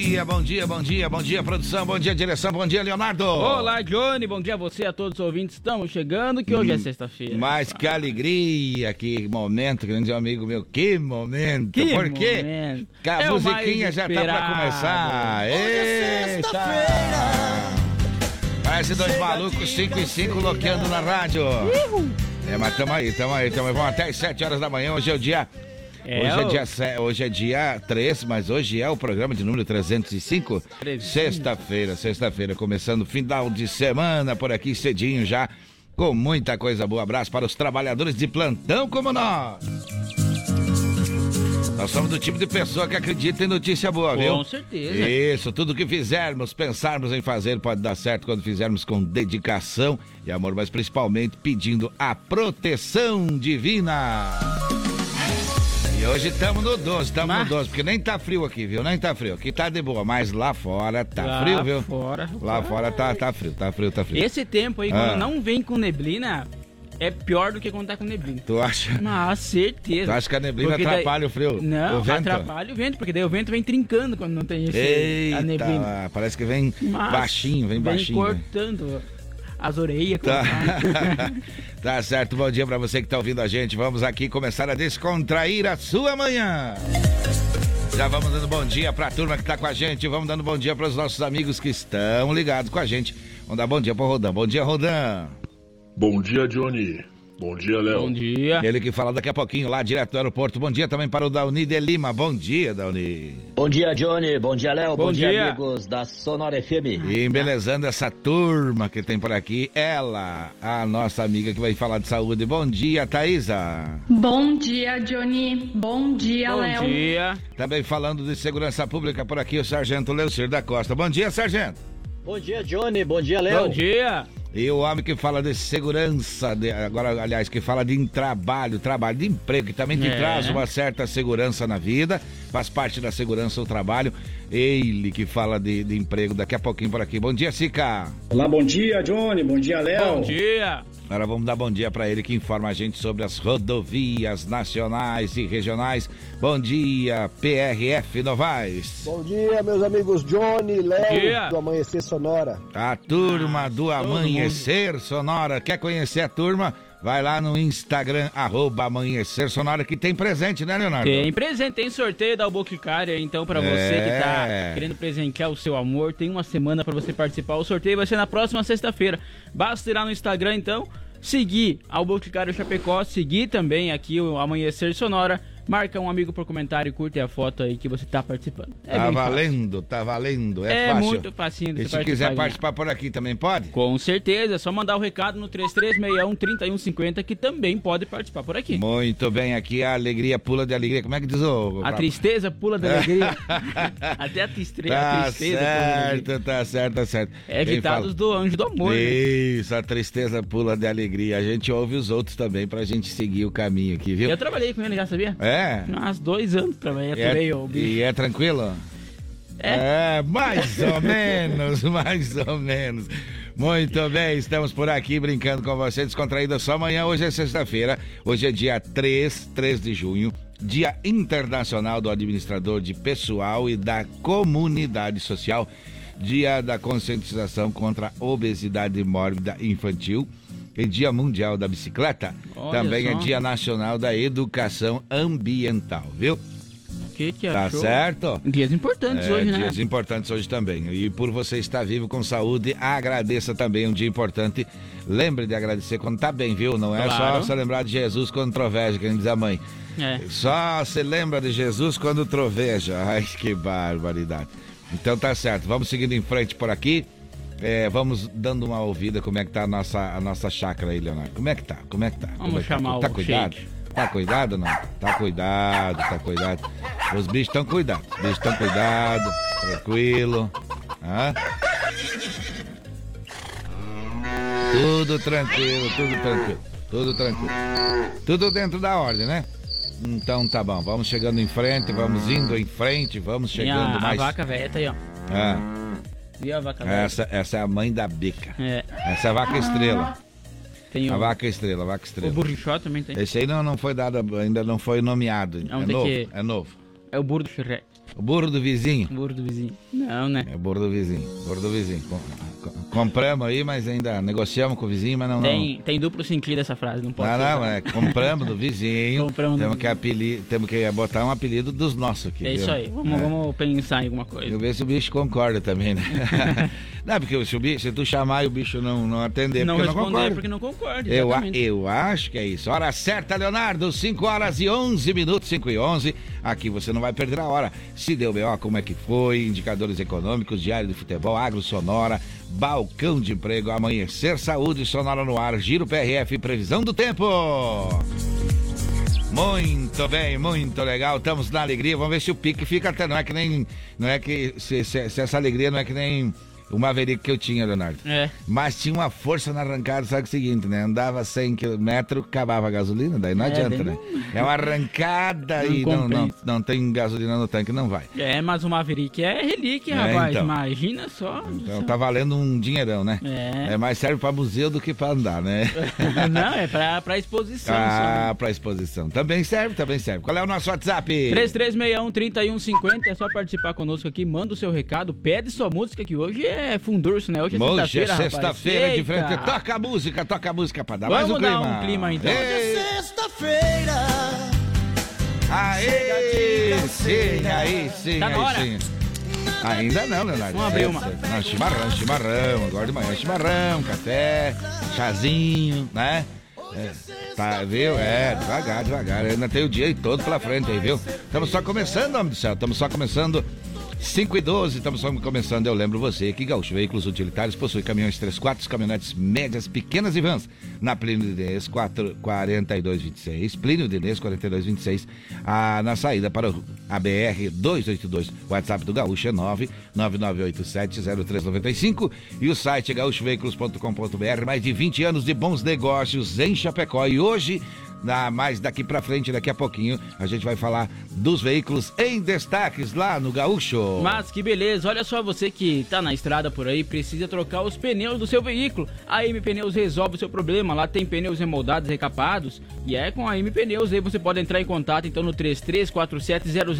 Dia, bom dia, bom dia, bom dia, produção, bom dia, direção, bom dia, Leonardo. Olá, Johnny, bom dia a você, a todos os ouvintes. Estamos chegando, que hoje é sexta-feira. Mas que alegria, que momento, grande amigo meu, que momento. Que Por quê? momento. Que a É musiquinha já tá pra começar. Eita! Parece dois malucos, 5 e 5, loqueando na rádio. É, mas tamo aí, tamo aí, tamo aí. Vamos até as 7 horas da manhã, hoje é o dia... É, hoje, é o- dia se- hoje é dia 3, mas hoje é o programa de número 305. 305. Sexta-feira, sexta-feira, começando final de semana por aqui cedinho já, com muita coisa boa. Abraço para os trabalhadores de plantão como nós. Nós somos do tipo de pessoa que acredita em notícia boa, viu? Com certeza. Isso, tudo que fizermos, pensarmos em fazer pode dar certo quando fizermos com dedicação e amor, mas principalmente pedindo a proteção divina. Hoje estamos no 12, estamos no Mas- 12, porque nem tá frio aqui, viu? Nem tá frio. Aqui tá de boa, mas lá fora tá Lá frio, viu? fora. Lá fora tá, tá frio, tá frio, tá frio. Esse tempo aí, quando Ah. não vem com neblina, é pior do que quando tá com neblina. Tu acha? Mas certeza. Tu acha que a neblina Porque daí- atrapalha o frio? Não, o vento? atrapalha o vento, porque daí o vento vem trincando quando não tem esse, a Eita, neblina. parece que vem Mas baixinho, vem baixinho. né? cortando as orelhas. Tá. tá certo, bom dia pra você que tá ouvindo a gente. Vamos aqui começar a descontrair a sua manhã. Já vamos dando bom dia pra turma que tá com a gente. Vamos dando bom dia pros nossos amigos que estão ligados com a gente. Vamos dar bom dia pro Rodan. Bom dia, Rodan. Bom dia, Johnny. Bom dia, Léo. Bom dia. Ele que fala daqui a pouquinho lá direto do aeroporto. Bom dia também para o Dauni de Lima. Bom dia, Dauni. Bom dia, Johnny. Bom dia, Léo. Bom Bom, dia, dia. amigos da Sonora FM. E embelezando essa turma que tem por aqui, ela, a nossa amiga que vai falar de saúde. Bom dia, Thaisa. Bom dia, Johnny. Bom dia, Bom Léo. dia. Também falando de segurança pública por aqui, o Sargento Leucir da Costa. Bom dia, Sargento. Bom dia, Johnny. Bom dia, Léo. Bom dia. E o homem que fala de segurança, de- agora, aliás, que fala de trabalho, trabalho, de emprego, que também te É. traz uma certa segurança na vida, faz parte da segurança o trabalho. Ele que fala de, de emprego daqui a pouquinho por aqui. Bom dia, Sica. Olá, bom dia, Johnny. Bom dia, Léo. Bom dia. Agora vamos dar bom dia para ele que informa a gente sobre as rodovias nacionais e regionais. Bom dia, PRF Novaes. Bom dia, meus amigos Johnny, Léo, do Amanhecer Sonora. A turma do Amanhecer Sonora. Quer conhecer a turma? Vai lá no Instagram, arroba Amanhecer Sonora, que tem presente, né, Leonardo? Tem presente, tem sorteio da Boticária, então pra você que É. tá querendo presentear o seu amor, tem uma semana pra você participar. O sorteio vai ser na próxima sexta-feira. Basta ir lá no Instagram, então, seguir ao Boticário Chapecó, seguir também aqui o Amanhecer Sonora, marca um amigo por comentário e curte a foto aí que você tá participando. É tá bem fácil. valendo, tá valendo. É, É fácil. muito facinho de E se quiser participar por aqui também pode? Com certeza, é só mandar o recado no 3361-3150 que também pode participar por aqui. Muito bem, aqui a alegria pula de alegria. Como é que diz o. A tristeza pula da alegria. Até a, tistre... a Tá tristeza pula da alegria. certo, tá certo, tá certo. É ditados do anjo do amor, né? Isso, a tristeza pula de alegria. A gente ouve os outros também pra gente seguir o caminho aqui, viu? Eu trabalhei com ele já, sabia? É. Há uns dois anos E é, o bicho. e é tranquilo? É. É, mais ou menos, mais ou menos. Muito bem, estamos por aqui brincando com você, descontraída só amanhã. Hoje é sexta-feira, hoje é dia 3, 3 de junho, Dia Internacional do Administrador de Pessoal e da Comunidade Social, Dia da Conscientização contra a Obesidade Mórbida Infantil e Dia Mundial da Bicicleta. Olha Também é só. Dia Nacional da Educação Ambiental, viu? O que que Tá achou? certo? Dias importantes É, hoje, né? dias importantes hoje também. E por você estar vivo com saúde, agradeça também um dia importante. Lembre de agradecer quando tá bem, viu? Não é Claro. só você lembrar de Jesus quando troveja, que diz a mãe. É. Só se lembra de Jesus quando troveja. Ai, que barbaridade. Então tá certo, vamos seguindo em frente por aqui. É, vamos dando uma ouvida como é que tá a nossa, a nossa chácara aí, Leonardo. Como é que tá? Como é que tá? Vamos é que chamar tá? o Tá cuidado? Sheik. Tá cuidado não? Tá cuidado, tá cuidado. Os bichos estão cuidados. Os bichos estão cuidados, tranquilo. Hã? Tudo tranquilo, tudo tranquilo. Tudo tranquilo. Tudo dentro da ordem, né? Então tá bom, vamos chegando em frente, vamos indo em frente, vamos chegando mais. a vaca velha tá aí, ó. Viu a vaca essa, essa é a mãe da bica. É. Essa é a vaca estrela. Tem A o, vaca estrela, a vaca o estrela. burrichó também tem. Esse aí não, não foi dado, ainda não foi nomeado. Não, é novo, que- é novo. É o burro do Shrek. O burro do vizinho. O burro do vizinho. Não, né? É o burro do vizinho. Burro do vizinho. Com- compramos aí, mas ainda negociamos com o vizinho, mas não. Tem, tem duplo sentido essa frase, não Não, pode não, ser. não é, compramos do vizinho. Compramos do temos, que apeli, temos que botar um apelido dos nossos aqui. É isso viu? aí. Vamos, É. vamos pensar em alguma coisa. Eu ver se o bicho concorda também, né? não, porque se, o bicho, se tu chamar e o bicho não, não atender, não porque não responder concorda. porque não concorda. Eu, a- eu acho que é isso. Hora certa, Leonardo, 5 horas e 11 minutos, 5 e 11. Aqui você não vai perder a hora. Se deu B.O., como é que foi? Indicadores econômicos, diário de futebol, agro sonora, balcão de emprego, amanhecer, saúde, sonora no ar, giro PRF, previsão do tempo. Muito bem, muito legal. Estamos na alegria. Vamos ver se o pique fica até. Não é que nem. Não é que. Se, se- se essa alegria não é que nem o Maverick que eu tinha, Leonardo. É. Mas tinha uma força na arrancada, sabe o seguinte, né? Andava 100 km, acabava a gasolina, daí não É, adianta, daí né? É uma arrancada Não e não, não, não tem gasolina no tanque, não vai. É, mas o Maverick é relíquia, É, rapaz. então. Imagina só. Então tá valendo um dinheirão, né? É. mais serve pra museu do que pra andar, né? Não, é pra, pra exposição ah, pra exposição. Também serve, também serve. Qual é o nosso WhatsApp? só. 3361-3150, é só participar conosco aqui, manda o seu recado, pede sua música, que hoje é fundurso, né? Hoje é Hoje é sexta-feira, rapaz. sexta-feira de frente. Toca a música, toca a música pra dar Vamos mais um dar clima. um clima, então. Ei, Sexta-feira. Aê, sim, aí sim, Tá aí hora. sim. Ainda não, Leonardo. Vamos abrir É, uma. Não, chimarrão, chimarrão. Agora de manhã, chimarrão, café, chazinho, né? É, tá, viu? É, devagar, devagar. Ainda tem o dia todo pela frente aí, viu? Estamos só começando, homem do céu. Estamos só começando. 5 e 12, estamos só começando. Eu lembro você que Gaúcho Veículos Utilitários possui caminhões 3 4 caminhonetes médias, pequenas e vans. Na Plínio 4, 4226, Plínio de Inês 4226, ah, na saída para o- a BR 282. O WhatsApp do Gaúcho é 9 99870395 e o site é gaúchoveículos.com.br. Mais de 20 anos de bons negócios em Chapecó. E hoje na, mais daqui pra frente, daqui a pouquinho, a gente vai falar dos veículos em destaques lá no Gaúcho. Mas que beleza, olha só você que tá na estrada por aí, precisa trocar os pneus do seu veículo. A M Pneus resolve o seu problema. Lá tem pneus remoldados, recapados, e é com a M Pneus. Aí você pode entrar em contato então no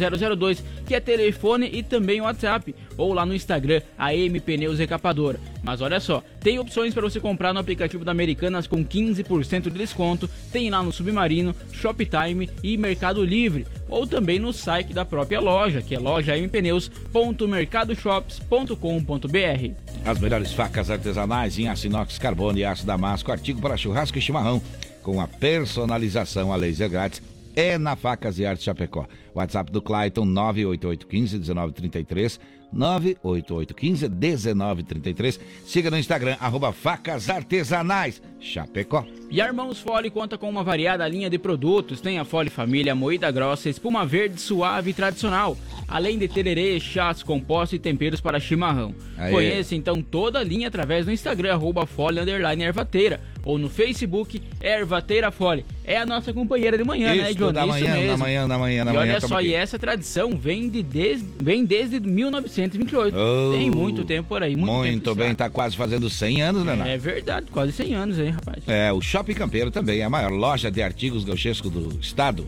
33470002, que é telefone e também WhatsApp, ou lá no Instagram, a Pneus Recapadora. Mas olha só, tem opções para você comprar no aplicativo da Americanas com 15% de desconto. Tem lá no Submarino, Shoptime e Mercado Livre, ou também no site da própria loja, que é lojampneus.mercadoshops.com.br. As melhores facas artesanais em aço inox, carbono e aço damasco, artigo para churrasco e chimarrão, com a personalização a laser grátis. É na Facas e Artes Chapecó. WhatsApp do Clayton 98815 1933 98815 1933. Siga no Instagram, arroba Facas Artesanais Chapecó. E a Irmãos Fole conta com uma variada linha de produtos. Tem a Fole Família, moída grossa, espuma verde, suave e tradicional. Além de tererê, chás, compostos e temperos para chimarrão. Aê. Conheça então toda a linha através do Instagram, arroba Fole Ervateira. Ou no Facebook, Ervateira Fole. É a nossa companheira de manhã, né, Isso, Johnny? da manhã, Isso mesmo. da manhã, da manhã, da e manhã. olha tamo só, aqui. e essa tradição vem, de des... vem desde 1928. Oh, Tem muito tempo por aí. Muito, Muito, tempo, bem, sabe? tá quase fazendo 100 anos, Leonardo. É verdade, quase 100 anos aí, rapaz. É, o Shopping Campeiro também é a maior loja de artigos gauchescos do estado.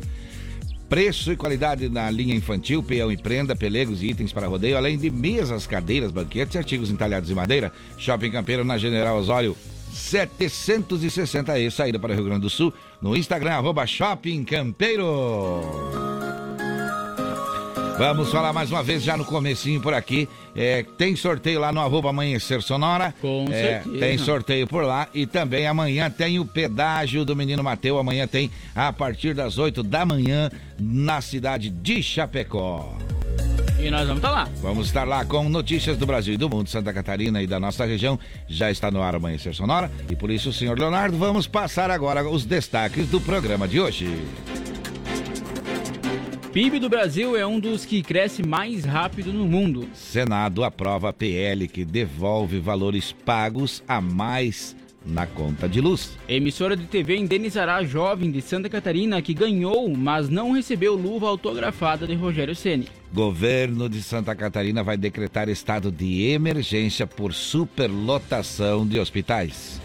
Preço e qualidade na linha infantil, peão e prenda, pelegos e itens para rodeio, além de mesas, cadeiras, banquetes e artigos entalhados em madeira. Shopping Campeiro na General Osório 760E, saída para o Rio Grande do Sul, no Instagram, arroba Shopping Campeiro. Vamos falar mais uma vez já no comecinho por aqui. É, tem sorteio lá no arroba Amanhecer Sonora. Com É, certeza. Tem sorteio por lá. E também amanhã tem o pedágio do Menino Mateu. Amanhã tem a partir das 8 da manhã na cidade de Chapecó. E nós vamos estar lá. Vamos estar lá com notícias do Brasil e do mundo, Santa Catarina e da nossa região. Já está no ar Amanhecer Sonora. E por isso, senhor Leonardo, vamos passar agora os destaques do programa de hoje. PIB do Brasil é um dos que cresce mais rápido no mundo. Senado aprova PL que devolve valores pagos a mais na conta de luz. Emissora de TV indenizará a jovem de Santa Catarina que ganhou, mas não recebeu luva autografada de Rogério Ceni. Governo de Santa Catarina vai decretar estado de emergência por superlotação de hospitais.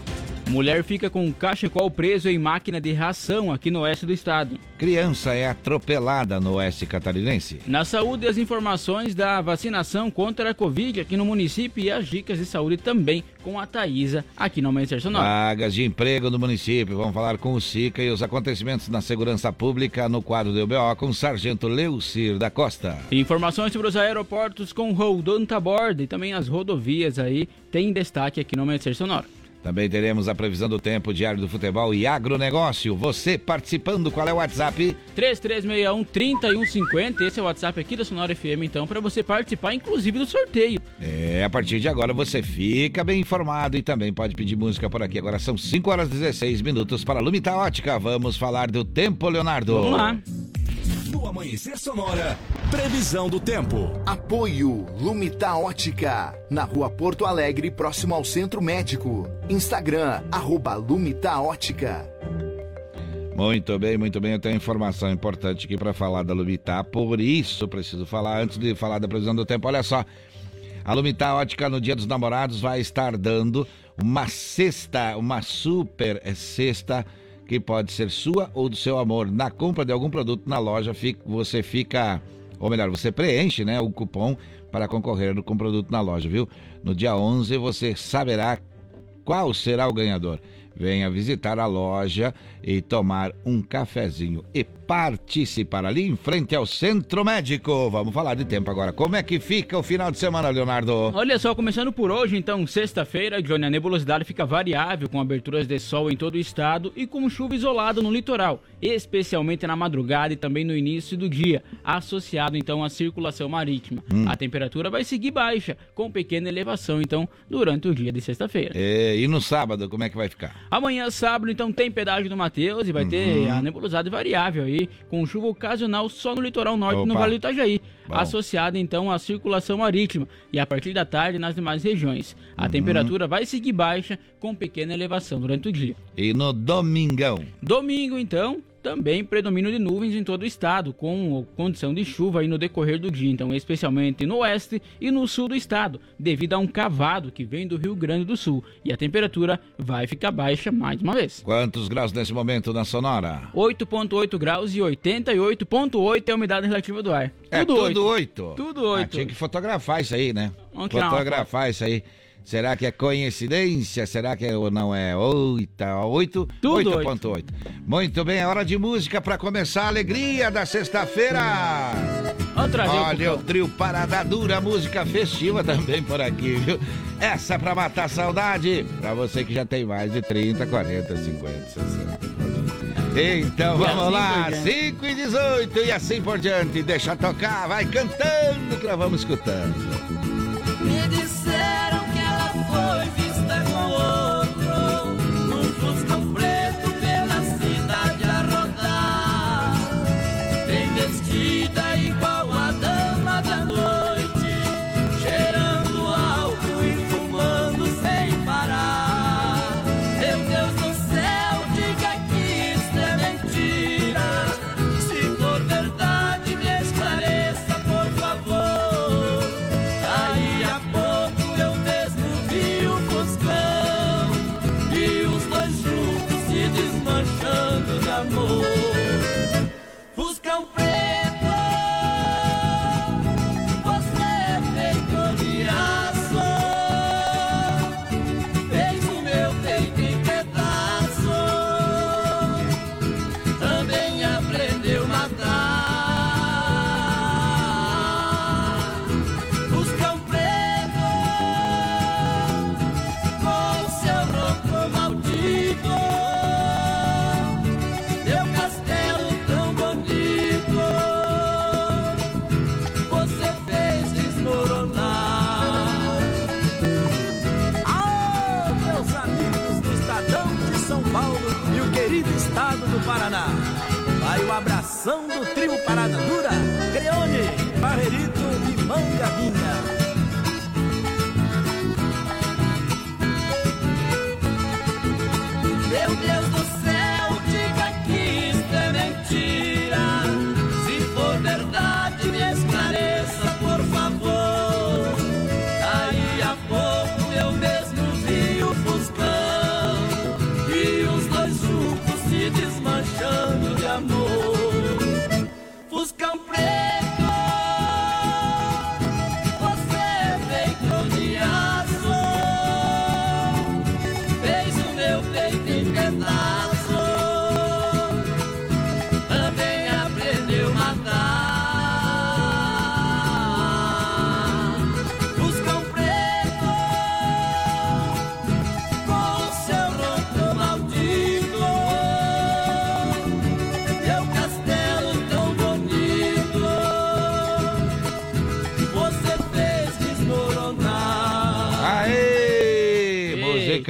Mulher fica com cachecol preso em máquina de ração aqui no oeste do estado. Criança é atropelada no oeste catarinense. Na saúde, as informações da vacinação contra a Covid aqui no município e as dicas de saúde também com a Thaisa aqui no Amanhecer Sonora. Vagas de emprego no município. Vamos falar com o SICA e os acontecimentos na segurança pública no quadro do UBO com o Sargento Leucir da Costa. Informações sobre os aeroportos com Roldão Taborda e também as rodovias aí tem destaque aqui no Amanhecer Sonora. Também teremos a previsão do tempo, diário do futebol e agronegócio. Você participando, qual é o WhatsApp? 3361-3150. Esse é o WhatsApp aqui da Sonora FM, então, para você participar, inclusive, do sorteio. É, a partir de agora você fica bem informado e também pode pedir música por aqui. Agora são 5 horas e 16 minutos para Lumita Ótica. Vamos falar do tempo, Leonardo. Vamos lá. No Amanhecer Sonora, previsão do tempo. Apoio Lumita Ótica, na rua Porto Alegre, próximo ao Centro Médico. Instagram, arroba Lumita Ótica. Muito bem, muito bem. Eu tenho informação importante aqui para falar da Lumita, por isso preciso falar, antes de falar da previsão do tempo, olha só. A Lumita Ótica no Dia dos Namorados vai estar dando uma cesta, uma super cesta que pode ser sua ou do seu amor. Na compra de algum produto na loja, você fica, ou melhor, você preenche né, o cupom para concorrer com o produto na loja, viu? No dia 11 você saberá qual será o ganhador. Venha visitar a loja e tomar um cafezinho e participar ali em frente ao Centro Médico. Vamos falar de tempo agora. Como é que fica o final de semana, Leonardo? Olha só, começando por hoje, então, sexta-feira, Johnny, a nebulosidade fica variável, com aberturas de sol em todo o estado e com chuva isolada no litoral, especialmente na madrugada e também no início do dia, associado então à circulação marítima. Hum. A temperatura vai seguir baixa, com pequena elevação, então, durante o dia de sexta-feira. É, e no sábado, como é que vai ficar? Amanhã, sábado, então, tem pedágio do Mateus e vai ter Uhum. a nebulosidade variável aí, com chuva ocasional só no litoral norte e no Opa. Vale do Itajaí, Bom. associada então à circulação marítima e a partir da tarde nas demais regiões. Uhum. A temperatura vai seguir baixa com pequena elevação durante o dia. E no domingão? Domingo, então, também predomínio de nuvens em todo o estado, com condição de chuva aí no decorrer do dia, então especialmente no oeste e no sul do estado, devido a um cavado que vem do Rio Grande do Sul. E a temperatura vai ficar baixa mais uma vez. Quantos graus nesse momento na Sonora? 8.8 graus e 88.8 é a umidade relativa do ar. É tudo oito. Tudo Ah, oito. tinha que fotografar isso aí, né? Vamos Fotografar isso aí. Será que é coincidência? Será que é ou não é? Oita, oito? Tudo 8.8. Muito bem, é hora de música para começar a alegria da sexta-feira. Olha o trio Parada Dura, música festiva também por aqui, viu? Essa é pra matar a saudade, pra você que já tem mais de 30, 40, 50, 60. Então vamos assim lá, por diante. 5 e 18 e assim por diante. Deixa tocar, vai cantando que nós vamos escutando. Me ela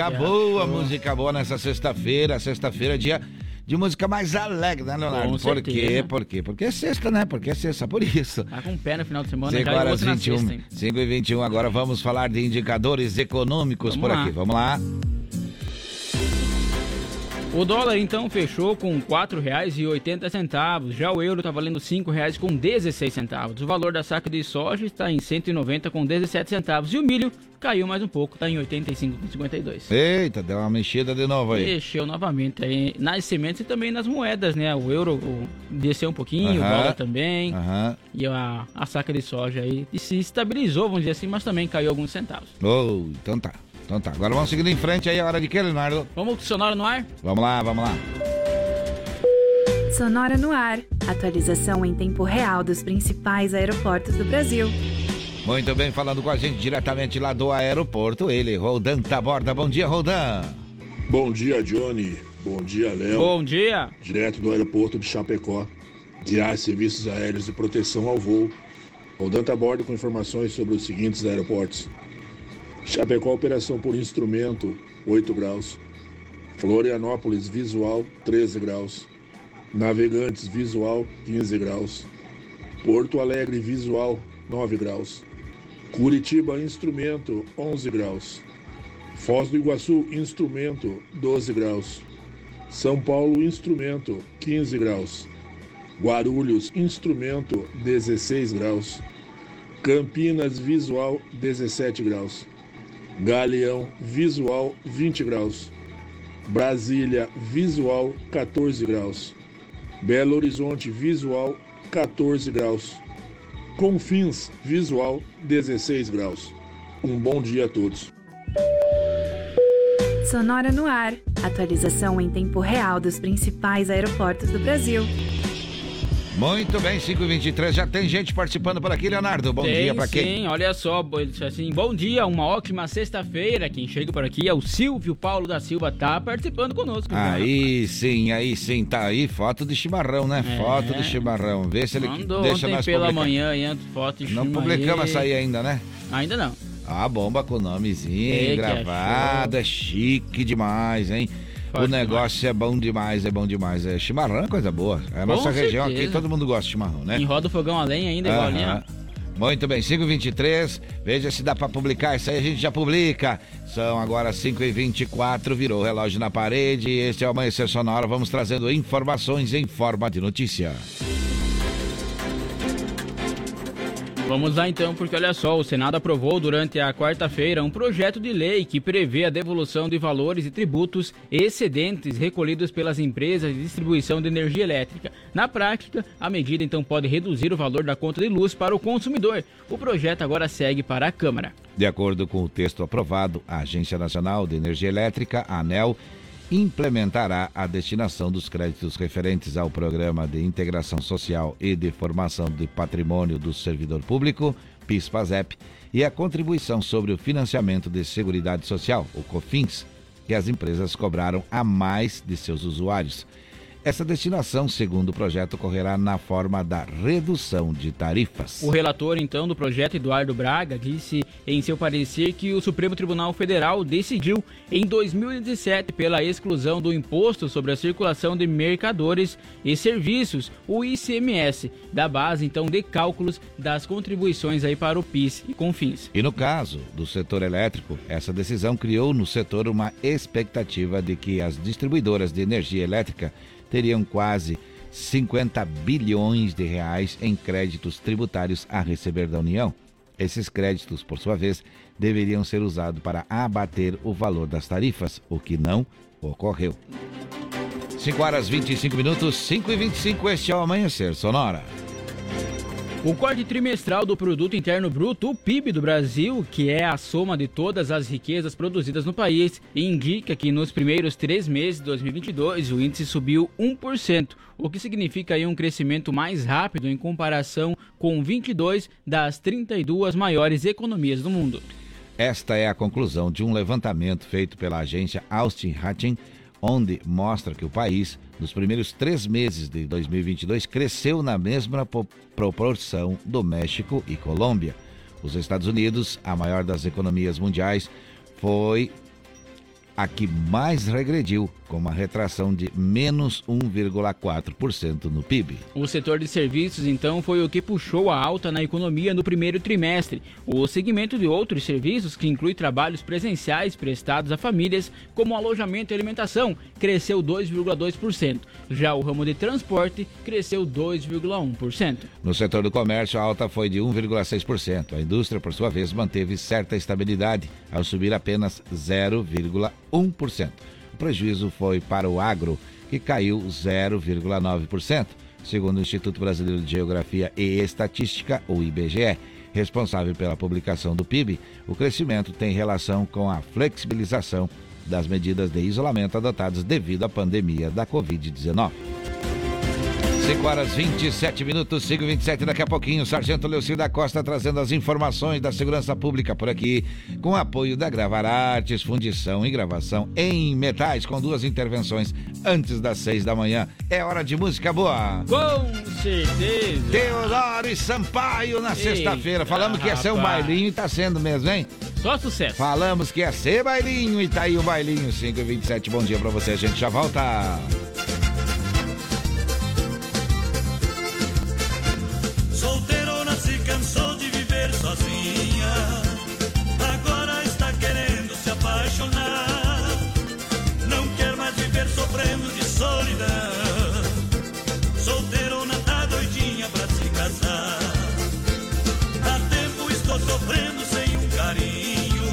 música boa, música boa nessa sexta-feira. Sexta-feira, dia de música mais alegre, né, Leonardo? Com Por certeza. quê? Por quê? Porque é sexta, né? Porque é sexta, por isso. Tá com o pé no final de semana, 5 já e horas outro na 21, sexta, hein? 5 e 21. Agora vamos falar de indicadores econômicos Vamos por lá. aqui. Vamos lá. O dólar então fechou com R$ 4,80, já o euro está valendo R$ 5,16. O valor da saca de soja está em R$ 190 com 17 centavos e o milho caiu mais um pouco, está em R$ 85,52. Eita, deu uma mexida de novo aí. Mexeu novamente aí nas sementes e também nas moedas, né? O euro o, desceu um pouquinho, o Aham. dólar também. Aham. E a, a saca de soja aí se estabilizou, vamos dizer assim, mas também caiu alguns centavos. Oh, então tá. Então tá. Agora vamos seguindo em frente aí. A hora de quê, Leonardo? Vamos com o sonoro no ar? Vamos lá, vamos lá. Sonora no ar. Atualização em tempo real dos principais aeroportos do Brasil. Muito bem, falando com a gente diretamente lá do aeroporto, ele, Roldan Taborda. Bom dia, Roldan. Bom dia, Johnny. Bom dia, Léo. Bom dia. Direto do aeroporto de Chapecó. DIAR Serviços Aéreos de Proteção ao Voo. Rodando a bordo com informações sobre os seguintes aeroportos. Chapecó, operação por instrumento, 8 graus. Florianópolis, visual, 13 graus. Navegantes, visual, 15 graus. Porto Alegre, visual, 9 graus. Curitiba, instrumento, 11 graus. Foz do Iguaçu, instrumento, 12 graus. São Paulo, instrumento, 15 graus. Guarulhos, instrumento, 16 graus. Campinas, visual, 17 graus. Galeão, visual, 20 graus. Brasília, visual, 14 graus. Belo Horizonte, visual, 14 graus. Confins, visual, 16 graus. Um bom dia a todos. Sonora no ar. Atualização em tempo real dos principais aeroportos do Brasil. Muito bem, 5h23. Já tem gente participando por aqui, Leonardo. Bom Tem, dia pra quem? Sim, olha só, assim, bom dia, uma ótima sexta-feira. Quem chega por aqui é o Silvio Paulo da Silva, tá participando conosco. Aí sim, aí sim, tá aí. Foto de chimarrão, né? É. Foto de chimarrão. Vê se ele Mandou deixa ontem nós pela publicar. manhã antes, foto de Não publicamos aí. essa aí ainda, né? Ainda não. A bomba com o nomezinho Ei, gravado, é chique demais, hein? O negócio é bom demais, é bom demais. É chimarrão é coisa boa. É a Com nossa região certeza. aqui, todo mundo gosta de chimarrão, né? Enroda o fogão a lenha ainda, igual ali, ó. Aham. Muito bem, 5h23. Veja se dá pra publicar. Isso aí a gente já publica. São agora 5h24. Virou o relógio na parede. Este é o Amanhecer Sonora. Vamos trazendo informações em forma de notícia. Vamos lá então, porque olha só, o Senado aprovou durante a quarta-feira um projeto de lei que prevê a devolução de valores e tributos excedentes recolhidos pelas empresas de distribuição de energia elétrica. Na prática, a medida então pode reduzir o valor da conta de luz para o consumidor. O projeto agora segue para a Câmara. De acordo com o texto aprovado, a Agência Nacional de Energia Elétrica, a ANEL, implementará a destinação dos créditos referentes ao Programa de Integração Social e de Formação de Patrimônio do Servidor Público, PIS-PASEP, e a contribuição sobre o financiamento de Seguridade Social, o COFINS, que as empresas cobraram a mais de seus usuários. Essa destinação, segundo o projeto, ocorrerá na forma da redução de tarifas. O relator, então, do projeto, Eduardo Braga, disse em seu parecer que o Supremo Tribunal Federal decidiu em 2017 pela exclusão do Imposto sobre a Circulação de Mercadores e Serviços, o ICMS, da base, então, de cálculos das contribuições aí para o PIS e CONFINS. E no caso do setor elétrico, essa decisão criou no setor uma expectativa de que as distribuidoras de energia elétrica teriam quase 50 bilhões de reais em créditos tributários a receber da União. Esses créditos, por sua vez, deveriam ser usados para abater o valor das tarifas, o que não ocorreu. 5 horas 25 minutos, 5 e 25, este é o Amanhecer Sonora. O corte trimestral do Produto Interno Bruto, o PIB do Brasil, que é a soma de todas as riquezas produzidas no país, indica que nos primeiros três meses de 2022 o índice subiu 1%, o que significa um crescimento mais rápido em comparação com 22 das 32 maiores economias do mundo. Esta é a conclusão de um levantamento feito pela agência Austin Hatching, onde mostra que o país, nos primeiros três meses de 2022, cresceu na mesma po- proporção do México e Colômbia. Os Estados Unidos, a maior das economias mundiais, foi a que mais regrediu, com uma retração de menos 1,4% no PIB. O setor de serviços, então, foi o que puxou a alta na economia no primeiro trimestre. O segmento de outros serviços, que inclui trabalhos presenciais prestados a famílias, como alojamento e alimentação, cresceu 2,2%. Já o ramo de transporte cresceu 2,1%. No setor do comércio, a alta foi de 1,6%. A indústria, por sua vez, manteve certa estabilidade, ao subir apenas 0,1%. O prejuízo foi para o agro, que caiu 0,9%, segundo o Instituto Brasileiro de Geografia e Estatística, o IBGE. Responsável pela publicação do PIB, o crescimento tem relação com a flexibilização das medidas de isolamento adotadas devido à pandemia da Covid-19. 5 horas 27 minutos, 5 27 daqui a pouquinho, Sargento Leucir da Costa trazendo as informações da segurança pública por aqui, com apoio da Gravar Artes, fundição e gravação em metais, com duas intervenções antes das 6 da manhã. É hora de música boa. Com certeza. Teodoro e Sampaio na sexta-feira. Falamos que ia ser um bailinho e tá sendo mesmo, hein? Só sucesso. Falamos que ia ser bailinho e tá aí o bailinho, 5 e 27 Bom dia pra você, a gente já volta. Solteirona tá doidinha pra se casar. Há tempo estou sofrendo sem um carinho.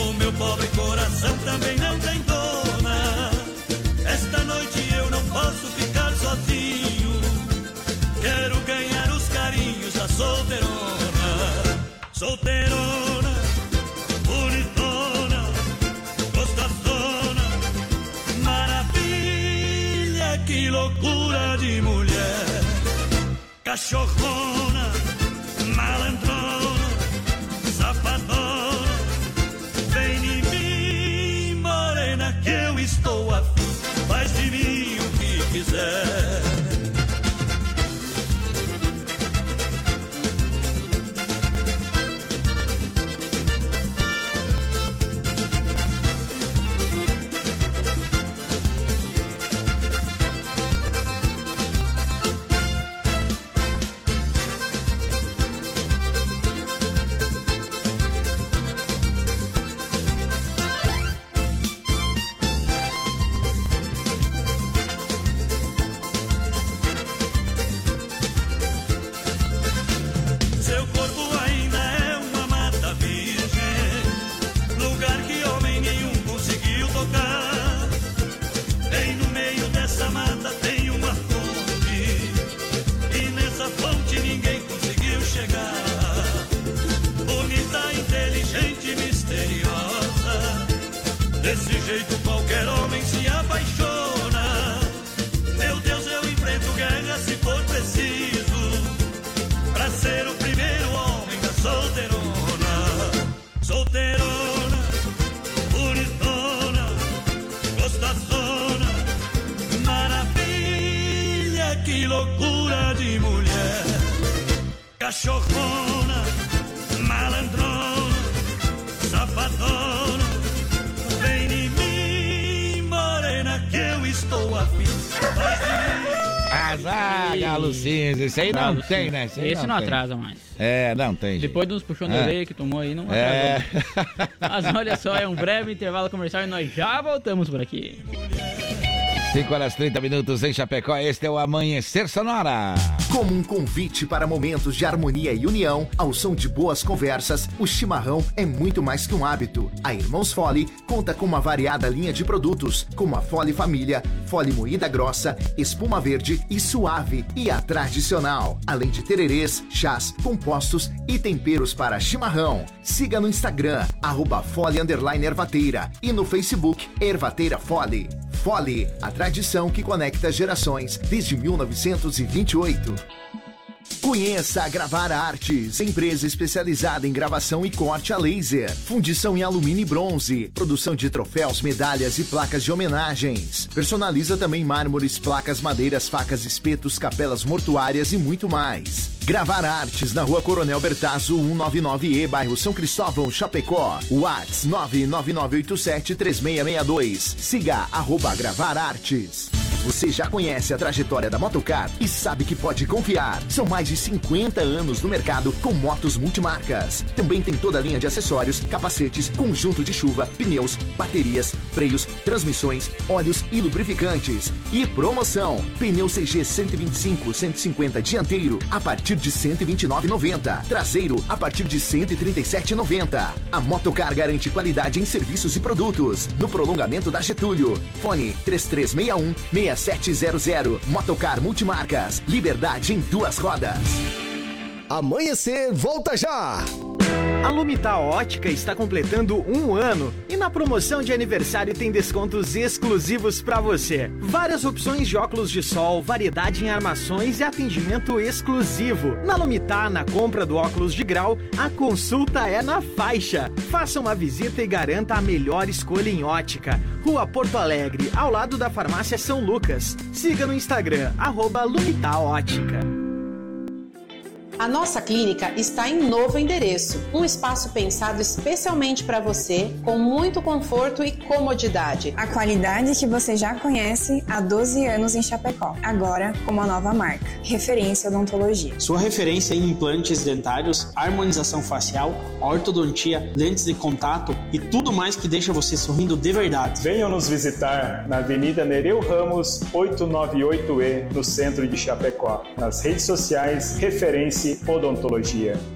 O meu pobre coração também não tem de mulher. Cachorrona, Esse aí não tem, né? aí Esse não tem. atrasa mais. É, não tem. Depois dos puxões de É. orelha que tomou aí, não. É. Mas olha só, é um breve intervalo comercial e nós já voltamos por aqui. 5 horas 30 minutos em Chapecó. Este é o Amanhecer Sonora. Como um convite para momentos de harmonia e união, ao som de boas conversas, o chimarrão é muito mais que um hábito. A Irmãos Fole conta com uma variada linha de produtos, como a Fole Família, Fole Moída Grossa, Espuma Verde e Suave e a Tradicional, além de tererês, chás, compostos e temperos para chimarrão. Siga no Instagram, arroba Fole Ervateira e no Facebook, Ervateira Fole. Fole, a tradição que conecta gerações desde 1928. Conheça a Gravar Artes, empresa especializada em gravação e corte a laser, fundição em alumínio e bronze, produção de troféus, medalhas e placas de homenagens. Personaliza também mármores, placas, madeiras, facas, espetos, capelas mortuárias e muito mais. Gravar Artes na Rua Coronel Bertazzo 199E, bairro São Cristóvão, Chapecó. Whats 999873662. Siga arroba Gravar Artes. Você já conhece a trajetória da Motocar e sabe que pode confiar. São mais de 50 anos no mercado com motos multimarcas. Também tem toda a linha de acessórios, capacetes, conjunto de chuva, pneus, baterias, freios, transmissões, óleos e lubrificantes. E promoção: pneu CG 125 150 dianteiro a partir de 129,90. Traseiro a partir de 137,90. A Motocar garante qualidade em serviços e produtos. No prolongamento da Getúlio. Fone 3361 6700. Motocar Multimarcas. Liberdade em duas rodas. Amanhecer, volta já! A Lumita Ótica está completando um ano e na promoção de aniversário tem descontos exclusivos para você. Várias opções de óculos de sol, variedade em armações e atendimento exclusivo. Na Lumita, na compra do óculos de grau, a consulta é na faixa. Faça uma visita e garanta a melhor escolha em ótica. Rua Porto Alegre, ao lado da Farmácia São Lucas. Siga no Instagram, arroba Lumita Ótica. A nossa clínica está em novo endereço, um espaço pensado especialmente para você, com muito conforto e comodidade. A qualidade que você já conhece há 12 anos em Chapecó, agora com uma nova marca, Referência Odontologia. Sua referência em implantes dentários, harmonização facial, ortodontia, lentes de contato e tudo mais que deixa você sorrindo de verdade. Venham nos visitar na Avenida Nereu Ramos, 898E, no centro de Chapecó. Nas redes sociais, referência Odontologia.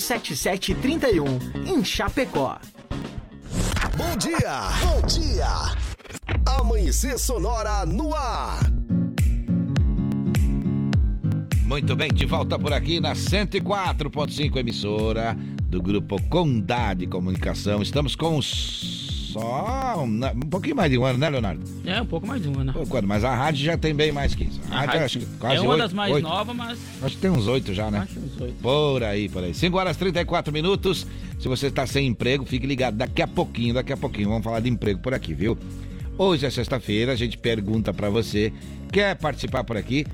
7731 em Chapecó. Bom dia! Bom dia! Amanhecer Sonora no ar. Muito bem, de volta por aqui na 104.5 emissora do grupo Condade Comunicação. Estamos com só um, um, pouquinho mais de um ano, né, Leonardo? É, um pouco mais de um ano. Pouco, mas a rádio já tem bem mais que isso. A, a rádio, acho que quase é uma 8, das mais novas, mas. Acho que tem uns oito já, né? Acho uns oito. Por aí, por aí. 5 horas e 34 minutos. Se você está sem emprego, fique ligado. Daqui a pouquinho, daqui a pouquinho, vamos falar de emprego por aqui, viu? Hoje é sexta-feira, a gente pergunta para você. Quer participar por aqui?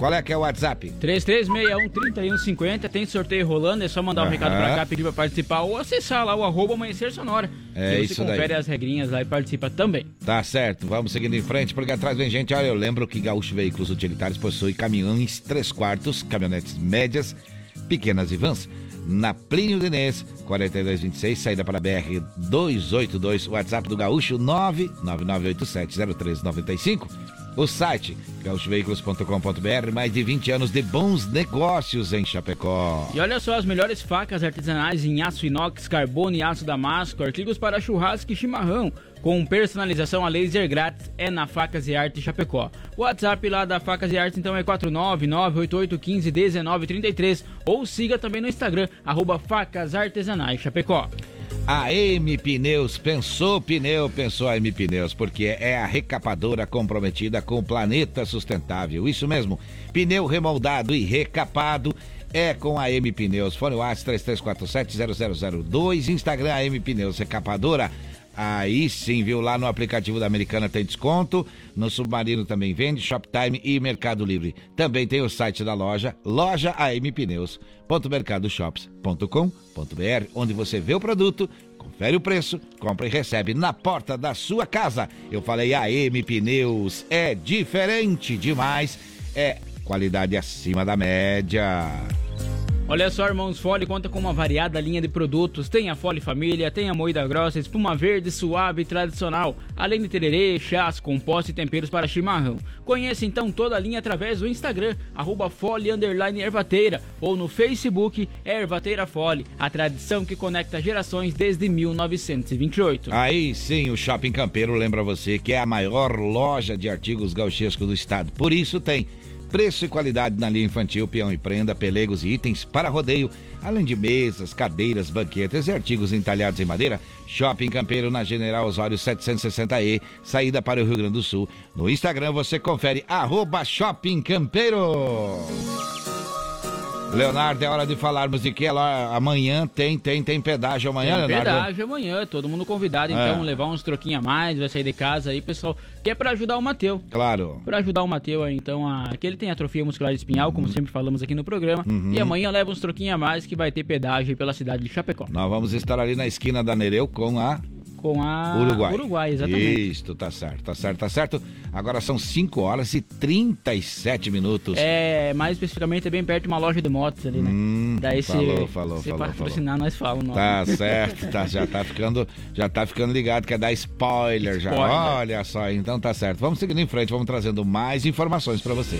Qual é que é o WhatsApp? 3361-3150, tem sorteio rolando, é só mandar um Aham. recado pra cá, pedir pra participar ou acessar lá o arroba amanhecer sonora. É que isso você daí. confere as regrinhas lá e participa também. Tá certo, vamos seguindo em frente, porque atrás vem gente. Olha, eu lembro que Gaúcho Veículos Utilitários possui caminhões 3 quartos, caminhonetes médias, pequenas e vans. Na Plínio Denês, 4226, saída para BR 282, WhatsApp do Gaúcho 999870395. O site gaúchoveículos.com.br, mais de 20 anos de bons negócios em Chapecó. E olha só as melhores facas artesanais em aço inox, carbono e aço damasco, artigos para churrasco e chimarrão, com personalização a laser grátis, é na Facas e Arte Chapecó. O WhatsApp lá da Facas e Arte então é 49988151933 ou siga também no Instagram, arroba Facas Artesanais Chapecó. A M Pneus pensou pneu, pensou a M Pneus, porque é a recapadora comprometida com o planeta sustentável. Isso mesmo, pneu remoldado e recapado é com a M Pneus. Fone WhatsApp 33470002, Instagram a M Pneus Recapadora. Aí sim, viu? Lá no aplicativo da Americana tem desconto. No Submarino também vende, Shoptime e Mercado Livre. Também tem o site da loja, loja ampneus.mercadoshops.com.br, onde você vê o produto, confere o preço, compra e recebe na porta da sua casa. Eu falei AM Pneus, é diferente demais, é qualidade acima da média. Olha só, irmãos, Fole conta com uma variada linha de produtos. Tem a Fole Família, tem a moída grossa, espuma verde, suave e tradicional, além de tererê, chás, compostos e temperos para chimarrão. Conheça então toda a linha através do Instagram, arroba Fole Ervateira, ou no Facebook Ervateira Fole, a tradição que conecta gerações desde 1928. Aí sim, o Shopping Campeiro lembra você que é a maior loja de artigos gauchescos do estado. Por isso tem Preço e qualidade na linha infantil, peão e prenda, pelegos e itens para rodeio, além de mesas, cadeiras, banquetes e artigos entalhados em madeira. Shopping Campeiro na General Osório 760E, saída para o Rio Grande do Sul. No Instagram você confere arroba Shopping Campeiro. Leonardo, é hora de falarmos de que ela amanhã tem, tem, tem pedágio amanhã, tem Leonardo? pedágio amanhã, todo mundo convidado, então, É. levar uns troquinhos a mais, vai sair de casa aí, pessoal, que é pra ajudar o Mateu. Claro. Pra ajudar o Mateu aí, então, a... que ele tem atrofia muscular espinhal, como sempre falamos aqui no programa, Uhum. e amanhã leva uns troquinhos a mais que vai ter pedágio aí pela cidade de Chapecó. Nós vamos estar ali na esquina da Nereu com a Com a Uruguai. Uruguai, exatamente. Isso, tá certo, tá certo, tá certo. Agora são 5 horas e 37 minutos. É, mais especificamente é bem perto de uma loja de motos ali, né? Hum, Daí se, falou, falou, se falou, patrocinar, nós falamos. Tá certo, tá, já tá ficando, já tá ficando ligado, quer dar spoiler já. Spoiler. Olha só, então tá certo. Vamos seguindo em frente, vamos trazendo mais informações pra você.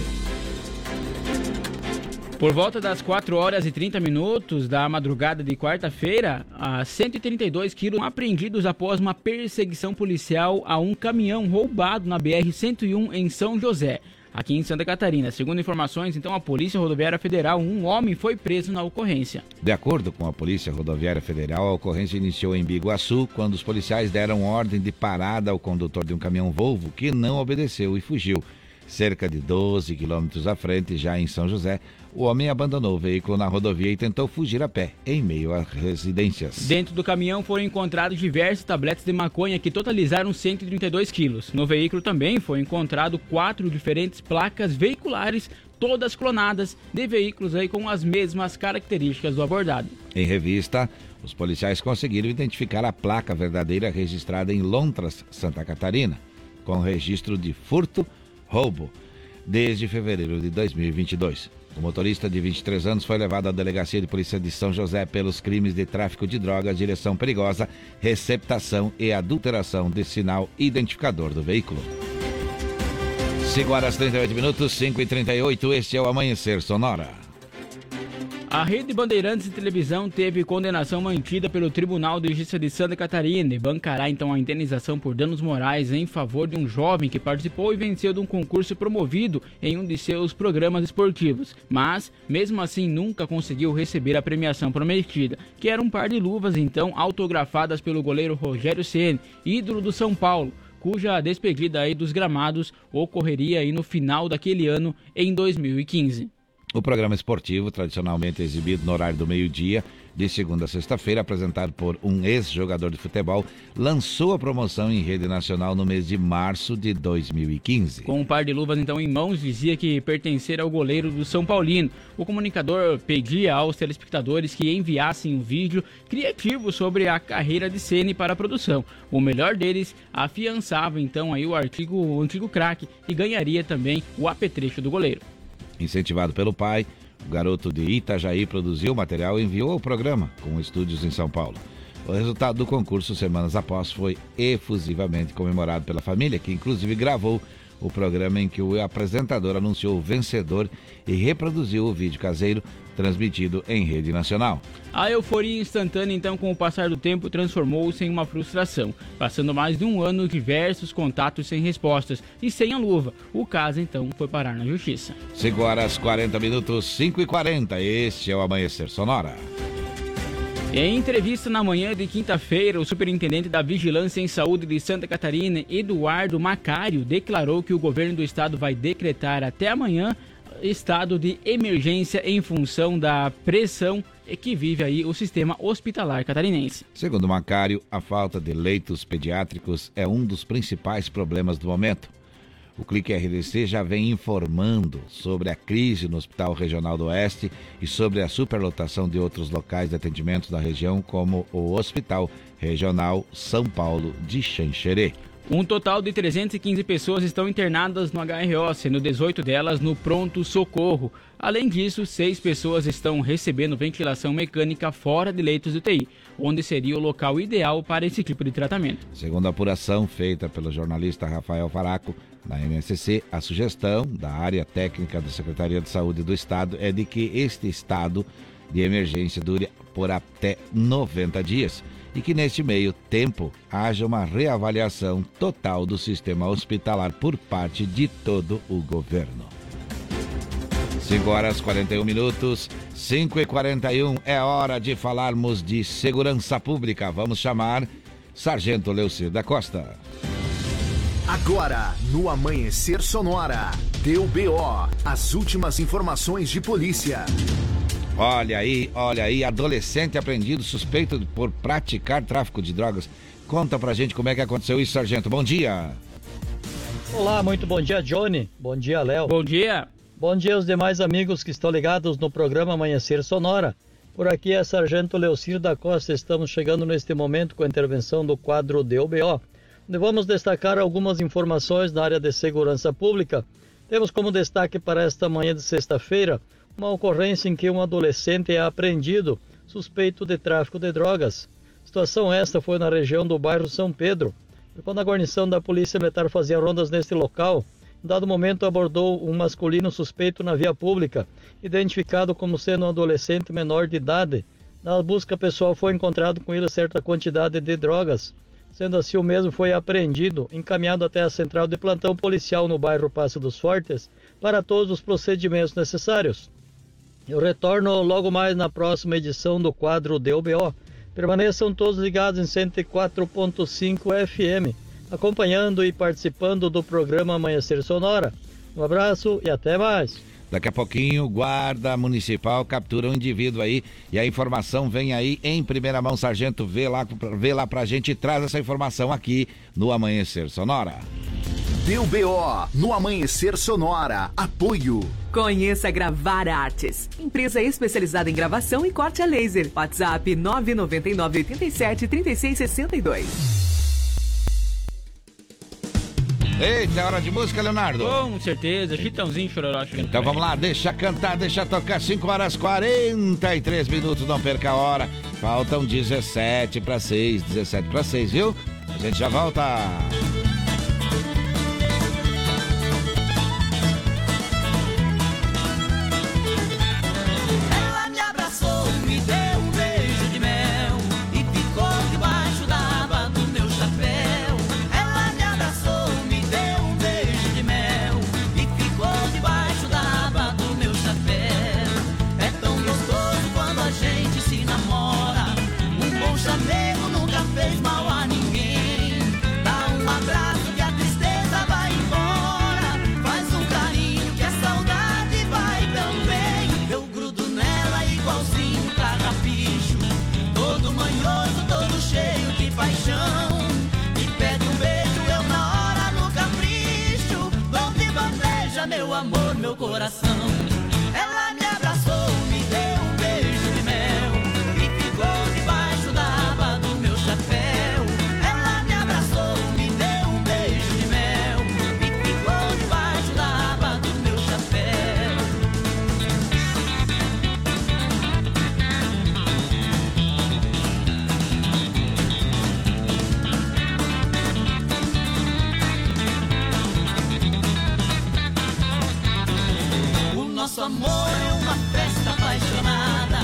Por volta das 4 horas e 30 minutos da madrugada de quarta-feira, a 132 quilos apreendidos após uma perseguição policial a um caminhão roubado na BR-101 em São José, aqui em Santa Catarina. Segundo informações, então, a Polícia Rodoviária Federal, um homem foi preso na ocorrência. De acordo com a Polícia Rodoviária Federal, a ocorrência iniciou em Biguaçu, quando os policiais deram ordem de parada ao condutor de um caminhão Volvo que não obedeceu e fugiu. Cerca de 12 quilômetros à frente, já em São José, o homem abandonou o veículo na rodovia e tentou fugir a pé, em meio a residências. Dentro do caminhão foram encontrados diversos tabletes de maconha que totalizaram 132 quilos. No veículo também foi encontrado quatro diferentes placas veiculares, todas clonadas, de veículos aí com as mesmas características do abordado. Em revista, os policiais conseguiram identificar a placa verdadeira registrada em Lontras, Santa Catarina, com registro de furto, roubo, desde fevereiro de 2022. O motorista de 23 anos foi levado à delegacia de polícia de São José pelos crimes de tráfico de drogas, direção perigosa, receptação e adulteração de sinal identificador do veículo. 5 horas 38 minutos, 5 e 38, este é o Amanhecer Sonora. A Rede Bandeirantes de Televisão teve condenação mantida pelo Tribunal de Justiça de Santa Catarina e bancará então a indenização por danos morais em favor de um jovem que participou e venceu de um concurso promovido em um de seus programas esportivos, mas mesmo assim nunca conseguiu receber a premiação prometida, que era um par de luvas então autografadas pelo goleiro Rogério Ceni, ídolo do São Paulo cuja despedida aí dos gramados ocorreria aí no final daquele ano em 2015. O programa esportivo, tradicionalmente exibido no horário do meio-dia, de segunda a sexta-feira, apresentado por um ex-jogador de futebol, lançou a promoção em rede nacional no mês de março de 2015. Com um par de luvas então em mãos, dizia que pertencer ao goleiro do São Paulino. O comunicador pedia aos telespectadores que enviassem um vídeo criativo sobre a carreira de Ceni para a produção. O melhor deles afiançava então aí o artigo, o antigo craque e ganharia também o apetrecho do goleiro. Incentivado pelo pai, o garoto de Itajaí produziu o material e enviou ao programa, com estúdios em São Paulo. O resultado do concurso, semanas após, foi efusivamente comemorado pela família, que inclusive gravou o programa em que o apresentador anunciou o vencedor e reproduziu o vídeo caseiro transmitido em rede nacional. A euforia instantânea, então, com o passar do tempo, transformou-se em uma frustração. Passando mais de um ano, diversos contatos sem respostas e sem a luva. O caso, então, foi parar na justiça. 5 horas 40 minutos, 5 e 40. Este é o Amanhecer Sonora. Em entrevista na manhã de quinta-feira, o superintendente da Vigilância em Saúde de Santa Catarina, Eduardo Macário, declarou que o governo do estado vai decretar até amanhã estado de emergência em função da pressão que vive aí o sistema hospitalar catarinense. Segundo Macário, a falta de leitos pediátricos é um dos principais problemas do momento. O Clique RDC já vem informando sobre a crise no Hospital Regional do Oeste e sobre a superlotação de outros locais de atendimento da região, como o Hospital Regional São Paulo de Xanxerê. Um total de 315 pessoas estão internadas no HRO, sendo 18 delas no pronto socorro. Além disso, seis pessoas estão recebendo ventilação mecânica fora de leitos UTI, onde seria o local ideal para esse tipo de tratamento. Segundo a apuração feita pelo jornalista Rafael Faraco, na NSC, a sugestão da área técnica da Secretaria de Saúde do Estado é de que este estado de emergência dure por até 90 dias e que neste meio tempo haja uma reavaliação total do sistema hospitalar por parte de todo o governo. 5 horas 41 minutos, 5 e 41 é hora de falarmos de segurança pública. Vamos chamar Sargento Leucir da Costa. Agora, no Amanhecer Sonora, deu BO, as últimas informações de polícia. Olha aí, olha aí, adolescente apreendido suspeito por praticar tráfico de drogas. Conta pra gente como é que aconteceu isso, sargento. Bom dia. Olá, muito bom dia, Johnny. Bom dia, Léo. Bom dia. Bom dia aos demais amigos que estão ligados no programa Amanhecer Sonora. Por aqui é Sargento Leocir da Costa. Estamos chegando neste momento com a intervenção do quadro DOBO, onde vamos destacar algumas informações na área de segurança pública. Temos como destaque para esta manhã de sexta-feira uma ocorrência em que um adolescente é apreendido suspeito de tráfico de drogas. Situação esta foi na região do bairro São Pedro. Quando a guarnição da Polícia Militar fazia rondas neste local, em dado momento abordou um masculino suspeito na via pública, identificado como sendo um adolescente menor de idade. Na busca pessoal foi encontrado com ele certa quantidade de drogas. Sendo assim, o mesmo foi apreendido, encaminhado até a central de plantão policial no bairro Passo dos Fortes para todos os procedimentos necessários. Eu retorno logo mais na próxima edição do quadro DOBO. Permaneçam todos ligados em 104.5 FM, acompanhando e participando do programa Amanhecer Sonora. Um abraço e até mais. Daqui a pouquinho, guarda municipal captura um indivíduo aí e a informação vem aí em primeira mão. Sargento, vê lá, vê lá pra gente e traz essa informação aqui no Amanhecer Sonora. Deu BO no Amanhecer Sonora. Apoio. Conheça Gravar Artes, empresa especializada em gravação e corte a laser. WhatsApp 999 87 36 62. Eita, é hora de música, Leonardo. Com certeza, Chitãozinho Chororó. Então vamos lá, deixa cantar, deixa tocar. 5 horas 43 minutos, não perca a hora. Faltam 17 para 6, 17 para 6, viu? A gente já volta. Amor é uma festa apaixonada.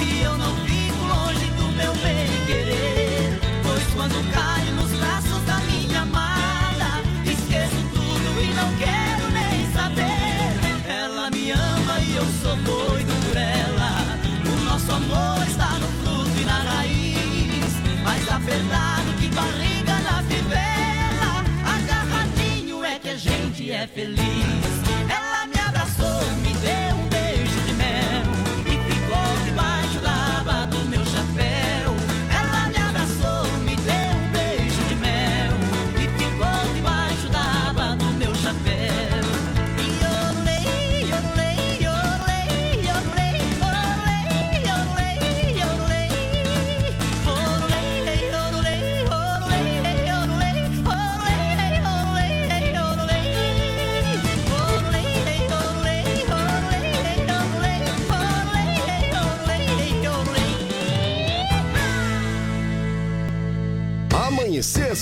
E eu não fico longe do meu bem querer Pois quando caio nos braços da minha amada Esqueço tudo e não quero nem saber. Ela me ama e eu sou doido por ela. O nosso amor está no fruto e na raiz Mas a verdade que barriga na fivela Agarradinho é que a gente é feliz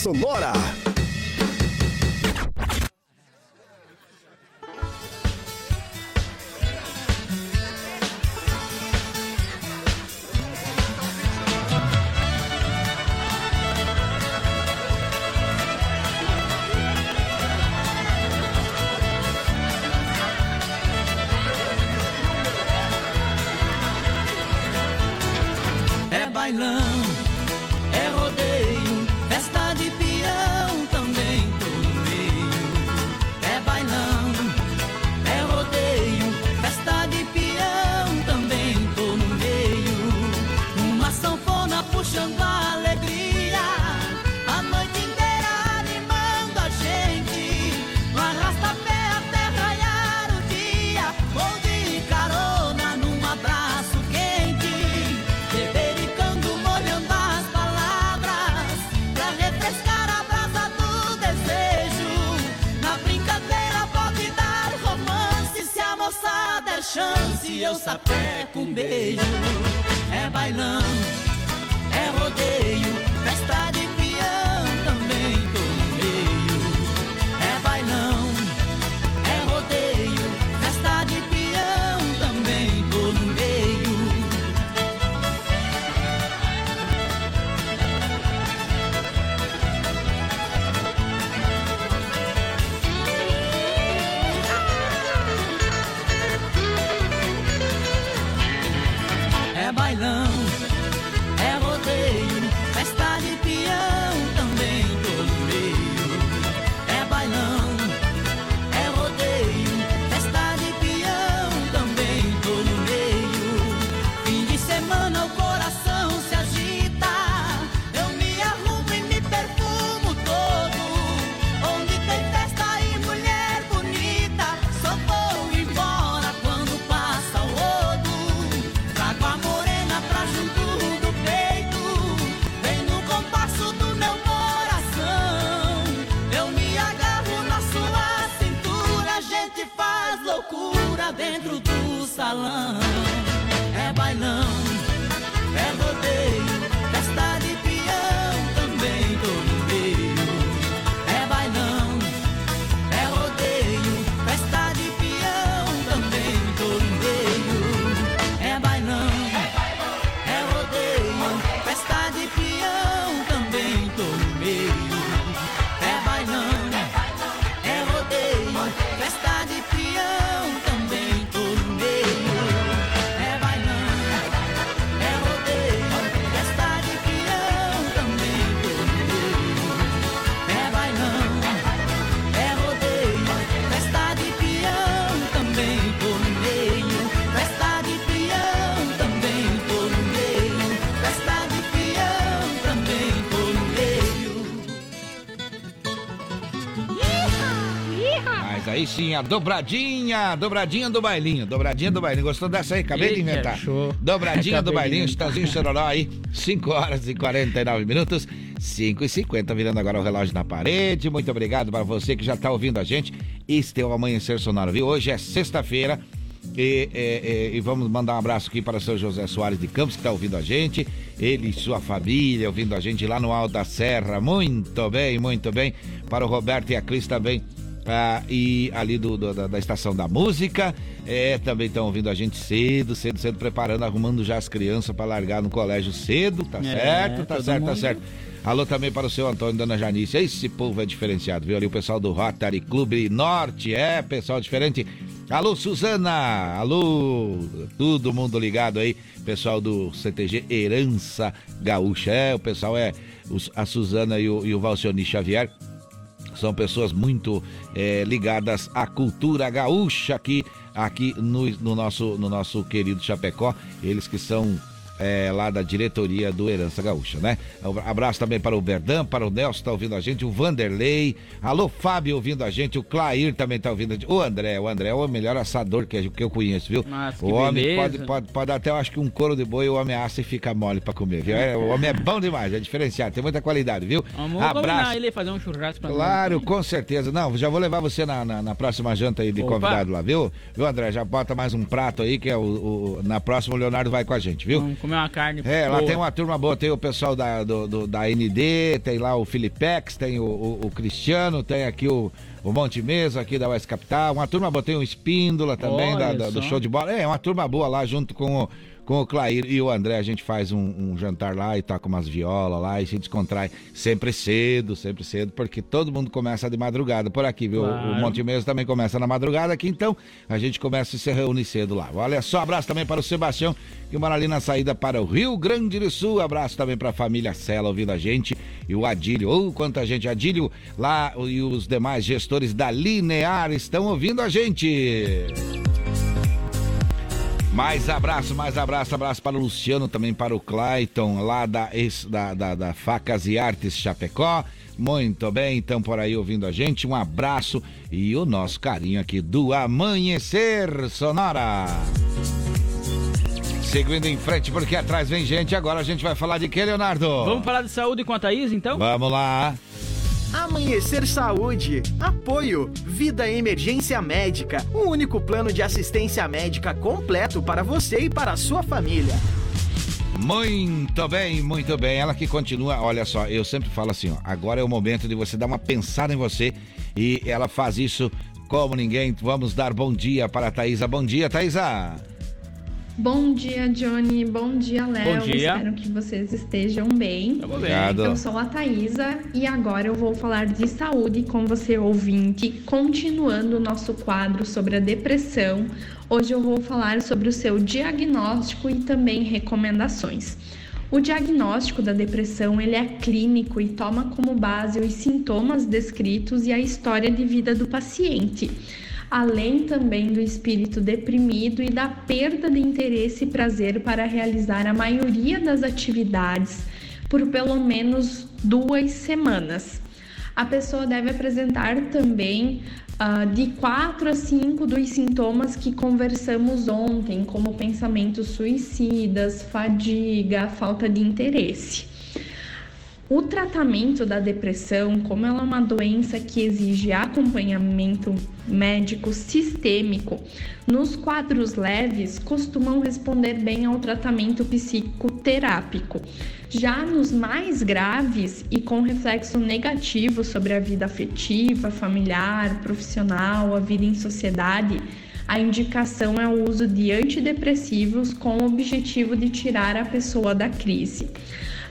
Sonora. Mas aí sim, a dobradinha, dobradinha do bailinho, dobradinha do bailinho. Gostou dessa aí? Acabei de Eita, inventar. show. Dobradinha do Acabei de bailinho. Estãozinho Chororó aí, 5 horas e 49 minutos, 5 e 50, virando agora o relógio na parede. Muito obrigado para você que já tá ouvindo a gente. Este é o Amanhecer Sonoro, viu? Hoje é sexta-feira. E, é, e vamos mandar um abraço aqui para o seu José Soares de Campos, que está ouvindo a gente. Ele e sua família ouvindo a gente lá no Alto da Serra. Muito bem, muito bem. Para o Roberto e a Cris também. Ah, e ali do, do- da, da Estação da Música. É, também estão ouvindo a gente cedo, cedo, cedo, preparando, arrumando já as crianças para largar no colégio cedo. Tá É, certo, tá certo, tá mundo. certo. Alô também para o seu Antônio Dona Janice. Esse povo é diferenciado, viu? Ali o pessoal do Rotary Clube Norte, é, pessoal diferente. Alô, Suzana! Alô, todo mundo ligado aí. Pessoal do CTG Herança Gaúcha. É, o pessoal é os- a Suzana e o, e o Valcioni Xavier. São pessoas muito eh, ligadas à cultura gaúcha aqui, aqui no, no nosso, no nosso querido Chapecó. Eles que são eh, lá da diretoria do Herança Gaúcha, né? Um Abraço também para o Berdan, para o Nelson tá ouvindo a gente, o Vanderlei. Alô, Fábio ouvindo a gente, o Clair também tá ouvindo a gente. O André, o André é o melhor assador que, que eu conheço, viu? Que o homem beleza. pode, pode, pode até, eu acho que um couro de boi, o homem assa e fica mole para comer, viu? É, o homem é bom demais, é diferenciado, tem muita qualidade, viu? Vamos combinar ele fazer um churrasco pra nós. Claro, com certeza. Não, já vou levar você na, na, na próxima janta aí de Opa. convidado lá, viu? Viu, André? Já bota mais um prato aí, que é o, o- na próxima o Leonardo vai com a gente, viu? Vamos comer uma carne. É, lá boa. tem uma turma boa, tem o pessoal da, do, do- da ND, tem lá o Filipex, tem o, o- o Cristiano, tem aqui o, o Monte Mesa aqui da West Capital, uma turma boa, tem o Espíndola também da- da- do show de bola. É, uma turma boa lá junto com o, com o Clair e o André, a gente faz um, um jantar lá e toca umas violas lá e se descontrai sempre cedo, sempre cedo, porque todo mundo começa de madrugada por aqui, viu? Claro. O Monte Mesa também começa na madrugada aqui, então a gente começa e se reúne cedo lá. Olha só, abraço também para o Sebastião, que mora ali na saída para o Rio Grande do Sul. Abraço também para a família Sela ouvindo a gente e o Adílio. Oh, quanta gente! Adílio lá e os demais gestores da Linear estão ouvindo a gente. Mais abraço, mais abraço, abraço para o Luciano, também para o Clayton, lá da, da, da, da Facas e Artes Chapecó. Muito bem, então por aí ouvindo a gente, um abraço e o nosso carinho aqui do Amanhecer Sonora. Seguindo em frente, porque atrás vem gente, agora a gente vai falar de que, Leonardo? Vamos falar de saúde com a Thaís, então? Vamos lá. Amanhecer Saúde. Apoio. Vida Emergência Médica. O único plano de assistência médica completo para você e para a sua família. Muito bem, muito bem. Ela que continua, olha só, eu sempre falo assim, ó, agora é o momento de você dar uma pensada em você e ela faz isso como ninguém. Vamos dar bom dia para a Thaisa. Bom dia, Thaisa. Bom dia, Johnny. Bom dia, Léo. Bom dia. Espero que vocês estejam bem. bem. Obrigado. Eu sou a Thaisa e agora eu vou falar de saúde com você, ouvinte, continuando o nosso quadro sobre a depressão. Hoje eu vou falar sobre o seu diagnóstico e também recomendações. O diagnóstico da depressão ele é clínico e toma como base os sintomas descritos e a história de vida do paciente além também do espírito deprimido e da perda de interesse e prazer para realizar a maioria das atividades por pelo menos duas semanas. A pessoa deve apresentar também ah, de 4 a 5 dos sintomas que conversamos ontem, como pensamentos suicidas, fadiga, falta de interesse. O tratamento da depressão, como ela é uma doença que exige acompanhamento médico sistêmico, nos quadros leves costumam responder bem ao tratamento psicoterápico. Já nos mais graves e com reflexo negativo sobre a vida afetiva, familiar, profissional, a vida em sociedade, a indicação é o uso de antidepressivos com o objetivo de tirar a pessoa da crise.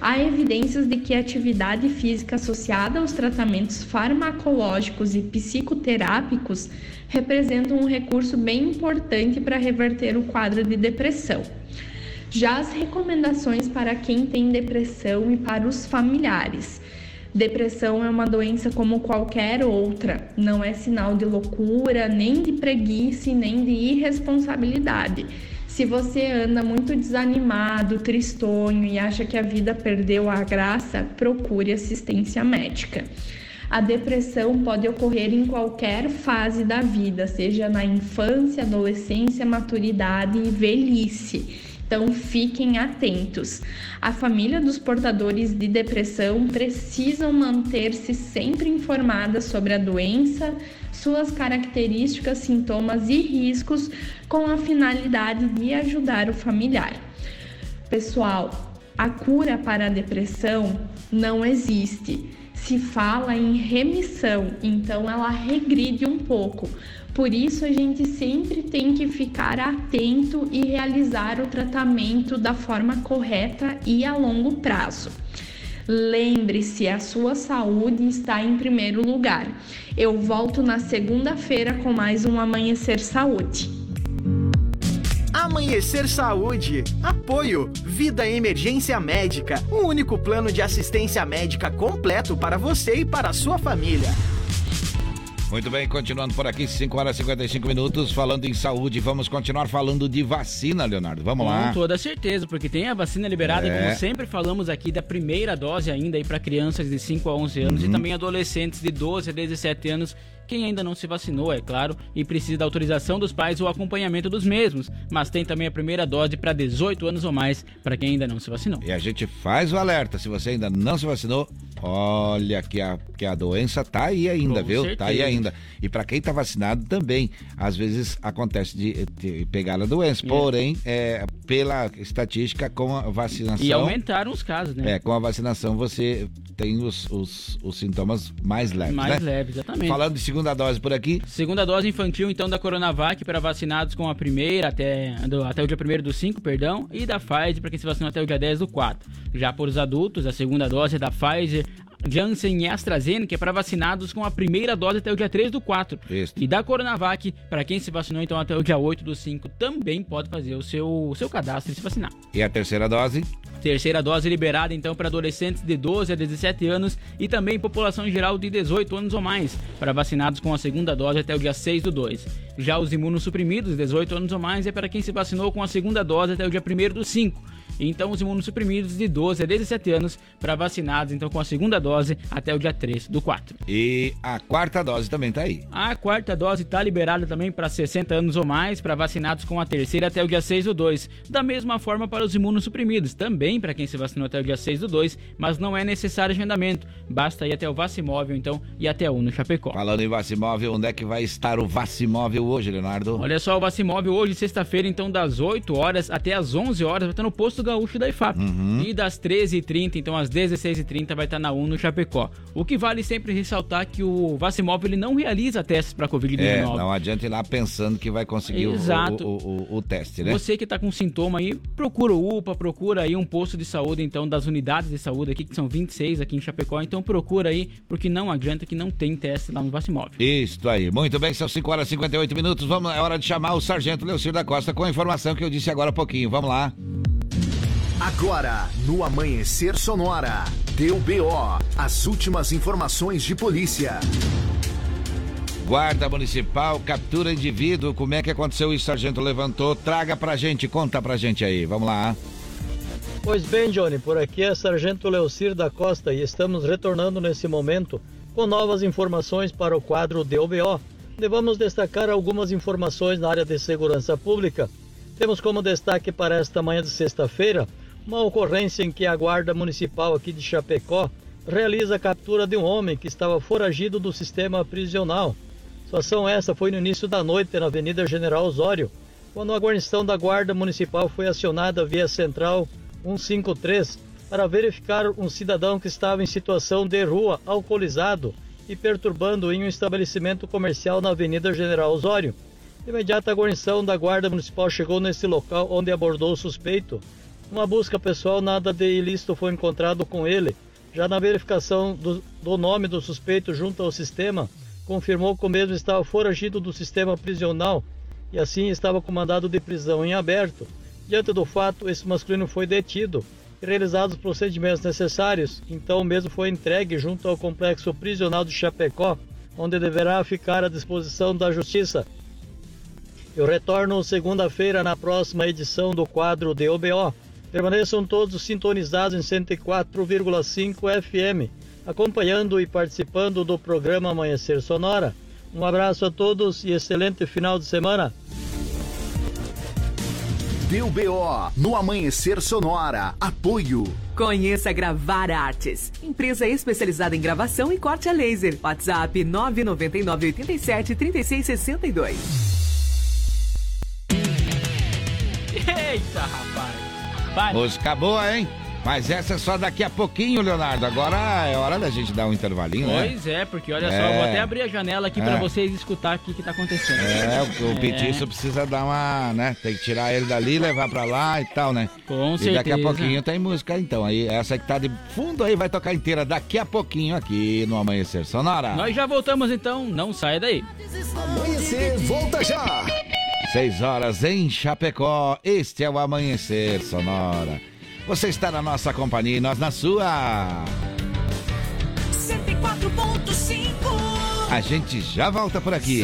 Há evidências de que a atividade física associada aos tratamentos farmacológicos e psicoterápicos representa um recurso bem importante para reverter o quadro de depressão. Já as recomendações para quem tem depressão e para os familiares. Depressão é uma doença como qualquer outra, não é sinal de loucura, nem de preguiça, nem de irresponsabilidade. Se você anda muito desanimado, tristonho e acha que a vida perdeu a graça, procure assistência médica. A depressão pode ocorrer em qualquer fase da vida, seja na infância, adolescência, maturidade e velhice. Então fiquem atentos. A família dos portadores de depressão precisam manter-se sempre informada sobre a doença, suas características, sintomas e riscos, com a finalidade de ajudar o familiar. Pessoal, a cura para a depressão não existe. Se fala em remissão, então ela regride um pouco. Por isso a gente sempre tem que ficar atento e realizar o tratamento da forma correta e a longo prazo. Lembre-se, a sua saúde está em primeiro lugar. Eu volto na segunda-feira com mais um Amanhecer Saúde. Amanhecer Saúde. Apoio. Vida Emergência Médica. O único plano de assistência médica completo para você e para a sua família. Muito bem, continuando por aqui, 5 horas e 55 minutos, falando em saúde, vamos continuar falando de vacina, Leonardo. Vamos lá. Com toda certeza, porque tem a vacina liberada, É. como sempre falamos aqui, da primeira dose ainda aí para crianças de 5 a 11 anos Uhum. e também adolescentes de 12 a 17 anos. Quem ainda não se vacinou, é claro, e precisa da autorização dos pais ou acompanhamento dos mesmos. Mas tem também a primeira dose para 18 anos ou mais, para quem ainda não se vacinou. E a gente faz o alerta, se você ainda não se vacinou, Olha que a, que a doença tá aí ainda, Com viu? Tá aí certeza. ainda. E para quem tá vacinado também, às vezes acontece de, de pegar a doença. É. Porém, é, pela estatística, com a vacinação. E aumentaram os casos, né? É, com a vacinação você tem os, os, os sintomas mais leves, Mais né? leves, exatamente. Falando de segunda dose por aqui, Segunda dose infantil, então, da Coronavac para vacinados com a primeira até, do- até o dia 1 do 5, perdão, e da Pfizer para quem se vacinou até o dia 10 do 4. Já por os adultos, a segunda dose é da Pfizer, Janssen e AstraZeneca é para vacinados com a primeira dose até o dia 3 do 4. Isso. E da Coronavac, para quem se vacinou então até o dia 8 do 5, também pode fazer o seu, o seu cadastro e se vacinar. e a terceira dose, Terceira dose liberada então para adolescentes de 12 a 17 anos e também população geral de 18 anos ou mais, para vacinados com a segunda dose até o dia 6 do 2. Já os imunossuprimidos, 18 anos ou mais, é para quem se vacinou com a segunda dose até o dia 1 do 5. Então, os imunossuprimidos de 12 a 17 anos para vacinados então com a segunda dose até o dia 3 do 4. e a quarta dose também tá aí. A quarta dose está liberada também para 60 anos ou mais, para vacinados com a terceira até o dia 6 do 2. Da mesma forma para os imunossuprimidos, também para quem se vacinou até o dia 6 do 2, mas não é necessário agendamento. Basta ir até o Vacimóvel, então, e até o no Chapecó. Falando em Vacimóvel, onde é que vai estar o Vacimóvel hoje, Leonardo? Olha só, o Vacimóvel hoje, sexta-feira, então, das 8 horas até as 11 horas, vai estar no posto gaúcho da IFAP. Uhum. E das 13h30, então, às 16h30, vai estar na UNO Chapecó. O que vale sempre ressaltar que o Vacimóvel ele não realiza testes para Covid-19. É, não adianta ir lá pensando que vai conseguir o-. O, o, o, teste, né? Você que tá com sintoma aí, procura o UPA, procura aí um posto de saúde, então, das unidades de saúde aqui, que são 26 aqui em Chapecó. Então procura aí, porque não adianta que não tem teste lá no Vacimóvel. Isso aí. Muito bem, são 5 horas e 58 minutos. Vamos, é hora de chamar o Sargento Leocir da Costa com a informação que eu disse agora há pouquinho. Vamos lá. Agora, no Amanhecer Sonora, deu BO, as últimas informações de polícia. Guarda Municipal captura indivíduo. Como é que aconteceu isso, Sargento? Levantou. Traga pra gente, conta pra gente aí. Vamos lá. Pois bem, Johnny, por aqui é Sargento Leocir da Costa e estamos retornando nesse momento com novas informações para o quadro DOBO. onde Vamos destacar algumas informações na área de segurança pública. Temos como destaque para esta manhã de sexta-feira uma ocorrência em que a Guarda Municipal aqui de Chapecó realiza a captura de um homem que estava foragido do sistema prisional. Situação essa foi no início da noite na Avenida General Osório, quando a guarnição da Guarda Municipal foi acionada via Central 153 para verificar um cidadão que estava em situação de rua, alcoolizado e perturbando em um estabelecimento comercial na Avenida General Osório. De imediato, a guarnição da Guarda Municipal chegou nesse local onde abordou o suspeito. Uma busca pessoal, nada de ilícito foi encontrado com ele. Já na verificação do, do nome do suspeito junto ao sistema, confirmou que o mesmo estava foragido do sistema prisional e assim estava com mandado de prisão em aberto. Diante do fato, esse masculino foi detido e realizados os procedimentos necessários, então o mesmo foi entregue junto ao complexo prisional de Chapecó, onde deverá ficar à disposição da justiça. Eu retorno segunda-feira na próxima edição do quadro DOBO. Permaneçam todos sintonizados em 104,5 FM, acompanhando e participando do programa Amanhecer Sonora. Um abraço a todos e excelente final de semana. Deu BO no Amanhecer Sonora. Apoio. Conheça Gravar Artes, empresa especializada em gravação e corte a laser. WhatsApp 999 87 3662. Eita, rapaz! Vai. Música boa, hein? Mas essa é só daqui a pouquinho, Leonardo. Agora é hora da gente dar um intervalinho, né? Pois é, porque olha só, É. eu vou até abrir a janela aqui É. pra vocês escutar o que, que tá acontecendo. É, o, o É. petiço precisa dar uma, né? Tem que tirar ele dali, levar pra lá e tal, né? Com e daqui a certeza. pouquinho tem música, então. Aí, essa que tá de fundo aí vai tocar inteira daqui a pouquinho aqui no Amanhecer Sonora. Nós já voltamos então, não saia daí. Amanhecer, volta já! Seis horas em Chapecó, este é o Amanhecer Sonora. Você está na nossa companhia e nós na sua. 104.5 A gente já volta por aqui.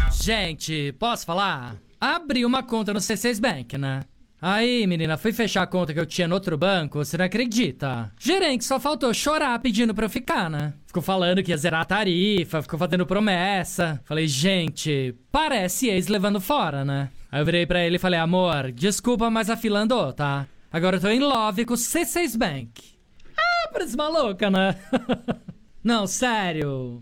Gente, posso falar? Abri uma conta no C6 Bank, né? Aí, menina, fui fechar a conta que eu tinha no outro banco, você não acredita? Gerente só faltou chorar pedindo pra eu ficar, né? Ficou falando que ia zerar a tarifa, ficou fazendo promessa. Falei, gente, parece ex levando fora, né? Aí eu virei pra ele e falei, amor, desculpa, mas a fila andou, tá? Agora eu tô em love com o C6 Bank. Ah, parece maluca, né? não, sério.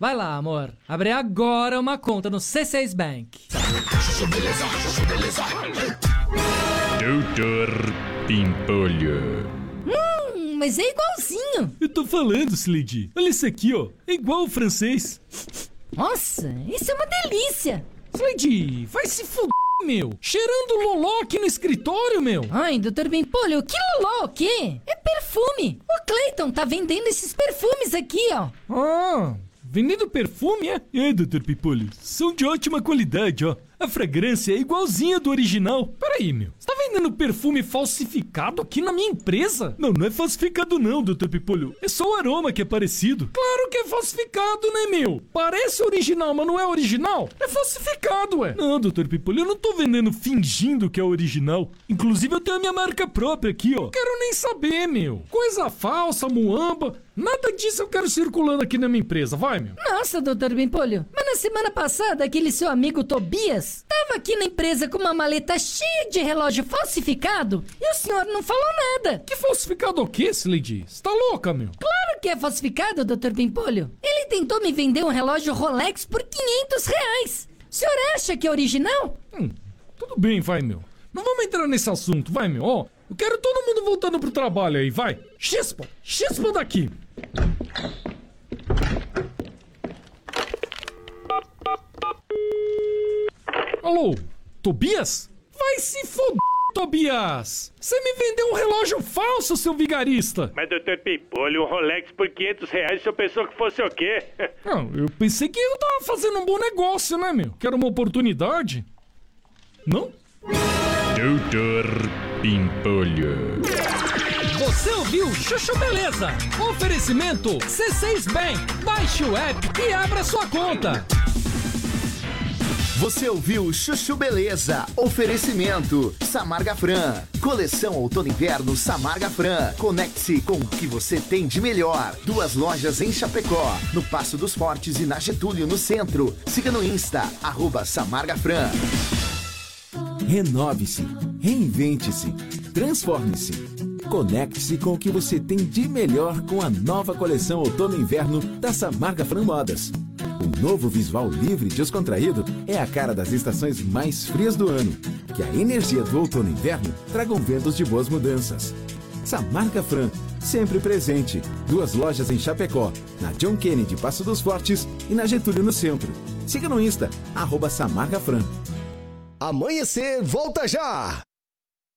Vai lá, amor. Abre agora uma conta no C6 Bank. Doutor Pimpolho. Hum, mas é igualzinho. Eu tô falando, Slade. Olha isso aqui, ó. É igual o francês. Nossa, isso é uma delícia. Slade, vai se fuder, meu. Cheirando loló aqui no escritório, meu. Ai, doutor Pimpolho, que loló o quê? É perfume. O Clayton tá vendendo esses perfumes aqui, ó. Ah, vendendo perfume, é? É, doutor Pimpolho. São de ótima qualidade, ó. A fragrância é igualzinha do original. Peraí, meu. Você tá vendendo perfume falsificado aqui na minha empresa? Não, não é falsificado não, Dr. Pipolho. É só o aroma que é parecido. Claro que é falsificado, né, meu? Parece original, mas não é original? É falsificado, ué. Não, Dr. Pipolho, eu não tô vendendo fingindo que é original. Inclusive, eu tenho a minha marca própria aqui, ó. Quero nem saber, meu. Coisa falsa, muamba. Nada disso eu quero circulando aqui na minha empresa, vai, meu. Nossa, doutor Pimpolho, mas na semana passada aquele seu amigo Tobias tava aqui na empresa com uma maleta cheia de relógio falsificado e o senhor não falou nada. Que falsificado o quê, Slade? Você tá louca, meu? Claro que é falsificado, doutor Pimpolho. Ele tentou me vender um relógio Rolex por 500 reais. O senhor acha que é original? Hum, tudo bem, vai, meu. Não vamos entrar nesse assunto, vai, meu. Ó, eu quero todo mundo voltando pro trabalho aí, vai. Chispa, chispa daqui. Alô, Tobias? Vai se foder, Tobias! Você me vendeu um relógio falso, seu vigarista! Mas, doutor Pipolho, um Rolex por 500 reais, o senhor pensou que fosse o quê? Não, eu pensei que eu tava fazendo um bom negócio, né, meu? Que era uma oportunidade. Não? Doutor Pimpolho. Você ouviu Chuchu Beleza? Oferecimento C6 Bank. Baixe o app e abra sua conta. Você ouviu Chuchu Beleza? Oferecimento Samarga Fran. Coleção Outono Inverno Samarga Fran. Conecte-se com o que você tem de melhor. Duas lojas em Chapecó, no Passo dos Fortes e na Getúlio, no centro. Siga no Insta, arroba Samarga Fran. Renove-se, reinvente-se, transforme-se. Conecte-se com o que você tem de melhor com a nova coleção Outono e Inverno da Samarga Fran Modas. O novo visual livre e descontraído é a cara das estações mais frias do ano. Que a energia do outono e inverno tragam ventos de boas mudanças. Samarga Fran, sempre presente. Duas lojas em Chapecó, na John Kennedy Passo dos Fortes e na Getúlio no centro. Siga no Insta, arroba Samarga Fran. Amanhecer, volta já!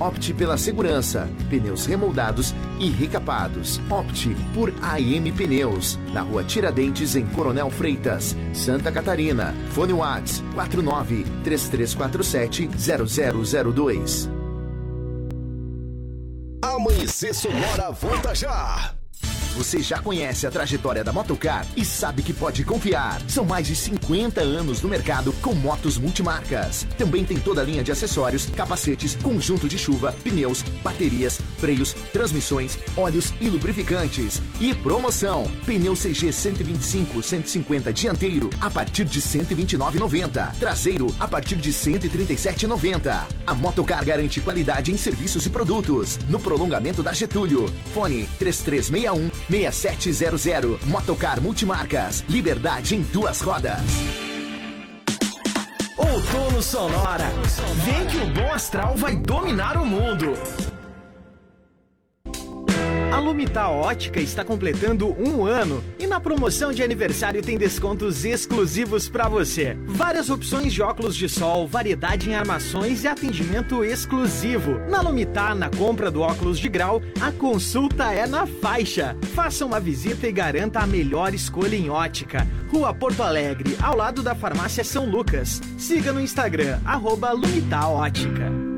Opte pela segurança, pneus remoldados e recapados. Opte por AM Pneus, na rua Tiradentes, em Coronel Freitas, Santa Catarina. Fone Whats 49 3347 0002. Amanhecer Sonora volta já. Você já conhece a trajetória da Motocar e sabe que pode confiar. São mais de 50 anos no mercado com motos multimarcas. Também tem toda a linha de acessórios, capacetes, conjunto de chuva, pneus, baterias, freios, transmissões, óleos e lubrificantes. E promoção: pneu CG 125 150 dianteiro a partir de 129,90. Traseiro a partir de 137,90. A Motocar garante qualidade em serviços e produtos. No prolongamento da Getúlio. Fone 3361 6700. Motocar Multimarcas. Liberdade em duas rodas. Outono Sonora. Vem que o bom astral vai dominar o mundo. A Lumita Ótica está completando um ano e na promoção de aniversário tem descontos exclusivos para você. Várias opções de óculos de sol, variedade em armações e atendimento exclusivo. Na Lumita, na compra do óculos de grau, a consulta é na faixa. Faça uma visita e garanta a melhor escolha em ótica. Rua Porto Alegre, ao lado da Farmácia São Lucas. Siga no Instagram, arroba Lumita Ótica.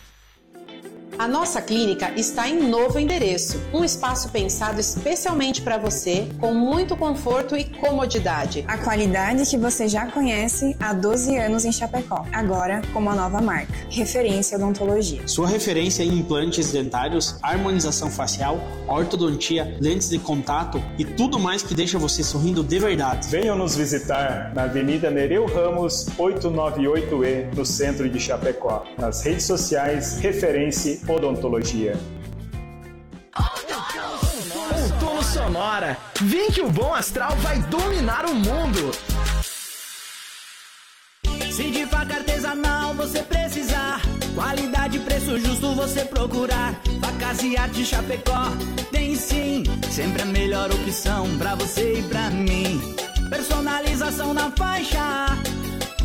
A nossa clínica está em novo endereço, um espaço pensado especialmente para você, com muito conforto e comodidade. A qualidade que você já conhece há 12 anos em Chapecó, agora com uma nova marca, referência odontologia. Sua referência em implantes dentários, harmonização facial, ortodontia, lentes de contato e tudo mais que deixa você sorrindo de verdade. Venham nos visitar na Avenida Nereu Ramos, 898E, no centro de Chapecó. Nas redes sociais, referência odontologia. Outono Sonora. Vem que o bom astral vai dominar o mundo. Se de faca artesanal você precisar, qualidade e preço justo você procurar. Facas e arte Chapecó tem sim, sempre a melhor opção pra você e pra mim. Personalização na faixa,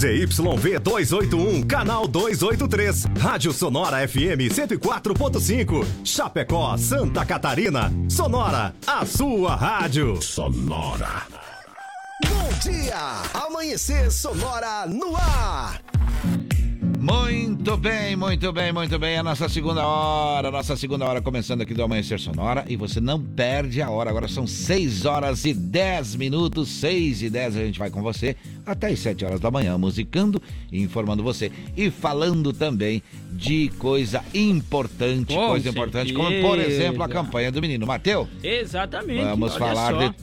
ZYV 281, canal 283. Rádio Sonora FM 104.5. Chapecó, Santa Catarina. Sonora, a sua rádio. Sonora. Bom dia! Amanhecer Sonora no ar. Muito bem, muito bem, muito bem. A nossa segunda hora, a nossa segunda hora começando aqui do Amanhecer Sonora. E você não perde a hora. Agora são 6 horas e 10 minutos. 6 e 10 a gente vai com você até as 7 horas da manhã, musicando e informando você. E falando também de coisa importante, Com coisa importante, como por exemplo a certeza. campanha do menino Mateu. Exatamente. Vamos falar de,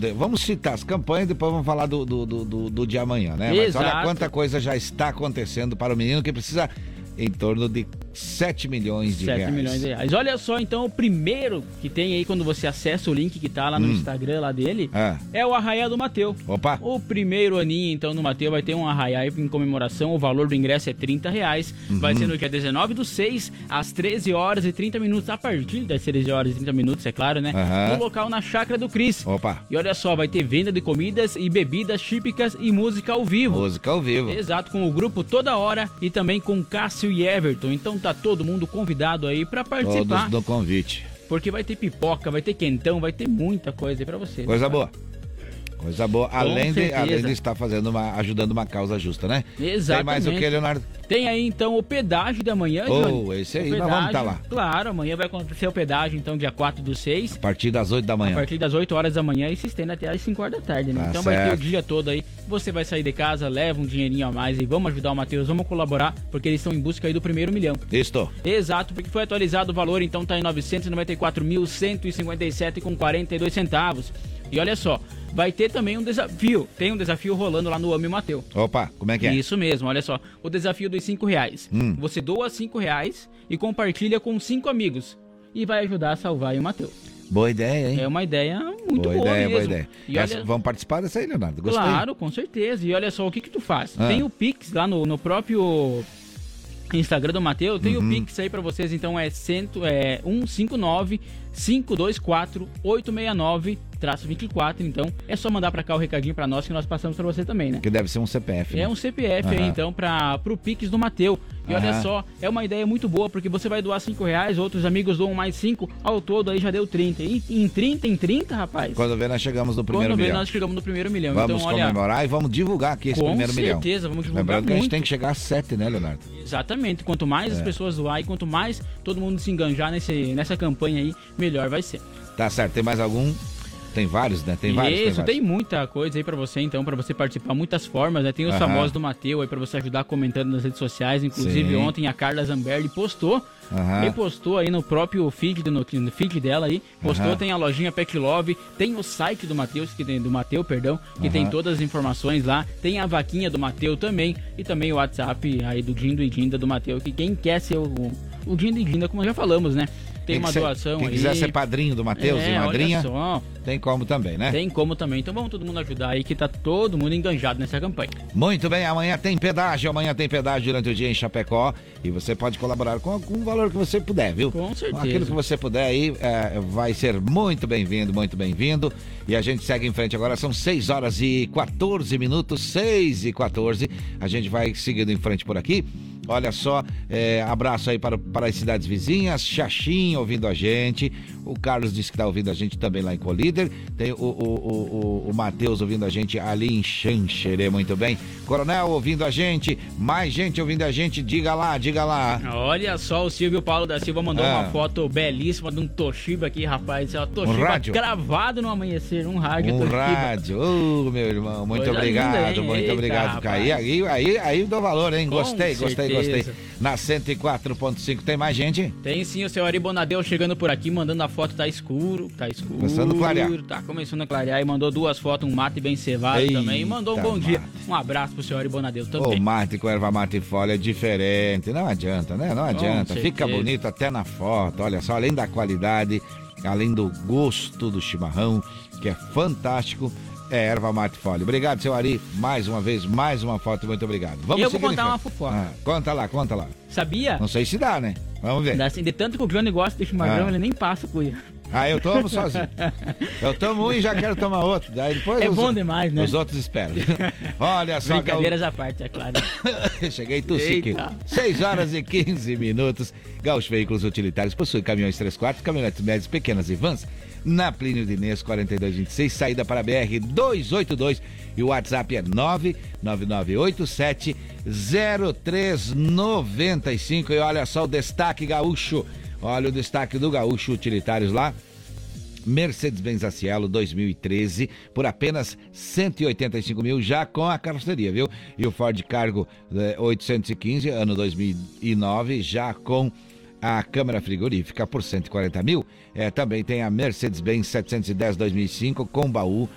de- Vamos citar as campanhas, depois vamos falar do, do, do, do- de amanhã, né? Mas olha Exato. quanta coisa já está acontecendo para o menino que precisa em torno de 7 milhões de 7 reais. milhões de reais. Olha só, então, o primeiro que tem aí quando você acessa o link que tá lá no Hum. Instagram lá dele É. é o Arraiá do Mateu. Opa! O primeiro aninho, então, no Mateu vai ter um Arraiá em comemoração. O valor do ingresso é 30 reais. Vai Uhum. ser no dia 19 do 6, às 13 horas e 30 minutos. A partir das 13 horas e 30 minutos, é claro, né? Aham. No local na Chácara do Cris. Opa! E olha só, vai ter venda de comidas e bebidas típicas e música ao vivo. Música ao vivo. Exato, com o grupo Toda Hora e também com Cássio e Everton. Então tá todo mundo convidado aí pra participar. Todos do convite. Porque vai ter pipoca, vai ter quentão, vai ter muita coisa aí pra você. Coisa boa. Coisa boa, além de, além de estar fazendo uma, ajudando uma causa justa, né? Exatamente. Tem mais o que, Leonardo? Tem aí então o pedágio da manhã, Oh, Johnny. esse aí, O nós vamos tá lá. Claro, amanhã vai acontecer o pedágio então dia 4 do 6. A partir das 8 da A manhã. partir das 8 horas da manhã e se estende até as 5 horas da tarde, né? Tá então vai ter o certo. dia todo aí. Você vai sair de casa, leva um dinheirinho a mais e vamos ajudar o Matheus, vamos colaborar, porque eles estão em busca aí do primeiro milhão. Isto. Exato, porque foi atualizado o valor, então tá em 994.157 com 42 centavos. E olha só, vai ter também um desafio. Tem um desafio rolando lá no Ame Mateu. Opa, como é que é? Isso mesmo, olha só. O desafio dos 5 reais. Hum. Você doa 5 reais e compartilha com cinco amigos. E vai ajudar a salvar o Matheus. Boa ideia, hein? É uma ideia muito boa boa, ideia, mesmo. boa ideia. E Essa- olha- Vamos participar dessa aí, Leonardo? Gostei. Claro, com certeza. E olha só, o que que tu faz? Ah. Tem o Pix lá no, no próprio Instagram do Matheus, tem Uhum. o Pix aí pra vocês, então é, cento, é 159 524 869 24, então é só mandar pra cá o recadinho pra nós que nós passamos pra você também, né? Que deve ser um CPF. né? É um CPF aí, Aham. então, para pro Pix do Mateu. E olha Aham. só, é uma ideia muito boa, porque você vai doar 5 reais, outros amigos doam mais 5, ao todo aí já deu 30. E em 30 em 30, rapaz. Quando vê, nós chegamos no primeiro Quando vê, milhão. nós chegamos no primeiro milhão. Vamos então, olha, comemorar e vamos divulgar aqui esse Com primeiro milhão. certeza, vamos divulgar Lembrando que a gente muito. tem que chegar a 7, né, Leonardo? Exatamente. Quanto mais as É. pessoas doar e quanto mais todo mundo se enganjar nesse, nessa campanha aí, melhor vai ser. Tá certo, tem mais algum? Tem vários, né? Tem vários. Isso, vários. tem muita coisa aí pra você, então, pra você participar, muitas formas, né? Tem os Aham. famosos do Mateu aí pra você ajudar comentando nas redes sociais. Inclusive, Sim. ontem a Carla Zamberli postou. Aham. Repostou aí no próprio feed, do- no, no feed dela aí. Postou, Aham. tem a lojinha Pet Love, tem o site do Matheus, que tem do Mateu, perdão, que Aham. tem todas as informações lá. Tem a vaquinha do Mateu também. E também o WhatsApp aí do Dindo e Dinda do Mateu, que quem quer ser o, o Dindo e Dinda, como já falamos, né? Tem uma doação Quem aí. quiser ser padrinho do Matheus É, e madrinha, tem como também, né? Tem como também. Então vamos todo mundo ajudar aí que tá todo mundo enganjado nessa campanha. Muito bem, amanhã tem pedágio, amanhã tem pedágio durante o dia em Chapecó e você pode colaborar com algum valor que você puder, viu? Com certeza. Aquilo que você puder aí é, vai ser muito bem-vindo, muito bem-vindo. E a gente segue em frente agora, são 6 horas e 14 minutos, 6 e 14. A gente vai seguindo em frente por aqui. Olha só, é, abraço aí para, para as cidades vizinhas, Xaxim ouvindo a gente, o Carlos disse que está ouvindo a gente também lá em Colíder, tem o, o, o, o, o Matheus ouvindo a gente ali em Xanxerê, muito bem. Coronel ouvindo a gente, mais gente ouvindo a gente, diga lá, diga lá. Olha só, o Silvio Paulo da Silva mandou Ah. uma foto belíssima de um Toshiba aqui, rapaz. É um Toshiba rádio? gravado no amanhecer, um rádio Um Toshiba. rádio, Ô, meu irmão, muito Coisa obrigado, linda, muito Eita, obrigado, rapaz. Aí, aí, aí dou valor, hein? Com Gostei, gostei, gostei. Na 104.5 tem mais gente? Tem sim o seu Ari Bonadeu chegando por aqui, mandando a foto, tá escuro, tá escuro. Começando a clarear. Tá começando a clarear e mandou duas fotos, um mate bem cevado Eita, também. E mandou um bom dia. Um abraço pro seu Ari Bonadeu O também. mate com erva mate e folha é diferente, não adianta, né? Não adianta. Fica bonito até na foto. Olha só, além da qualidade, além do gosto do chimarrão, que é fantástico, é erva mate folha. Obrigado, seu Ari. Mais uma vez, mais uma foto. Muito obrigado. Vamos eu vou contar uma fofoca. Ah, conta lá, conta lá. Sabia? Não sei se dá, né? Vamos ver. Assim, de tanto que o Johnny gosta de chimarrão, Ah. ele nem passa cuia. Ah, eu tomo sozinho. Eu tomo um e já quero tomar outro. Daí depois É os- bom demais, né? Os outros esperam. Olha só, Brincadeiras à parte, é claro. Cheguei tossi aqui. Eita. 6 horas e 15 minutos. Gaúcho Veículos Utilitários possui caminhões 3 quartos, caminhonetes médias, pequenas e vans. Na Plínio de Inês 4226, saída para BR 282 e o WhatsApp é 99987 0395. E olha só o destaque gaúcho. Olha o destaque do Gaúcho Utilitários lá. Mercedes-Benz Cielo 2013 por apenas 185 mil já com a carroceria, viu? E o Ford Cargo eh, 815 ano 2009 já com a câmera frigorífica por 140 mil. Eh, também tem a Mercedes-Benz 710 2005 com baú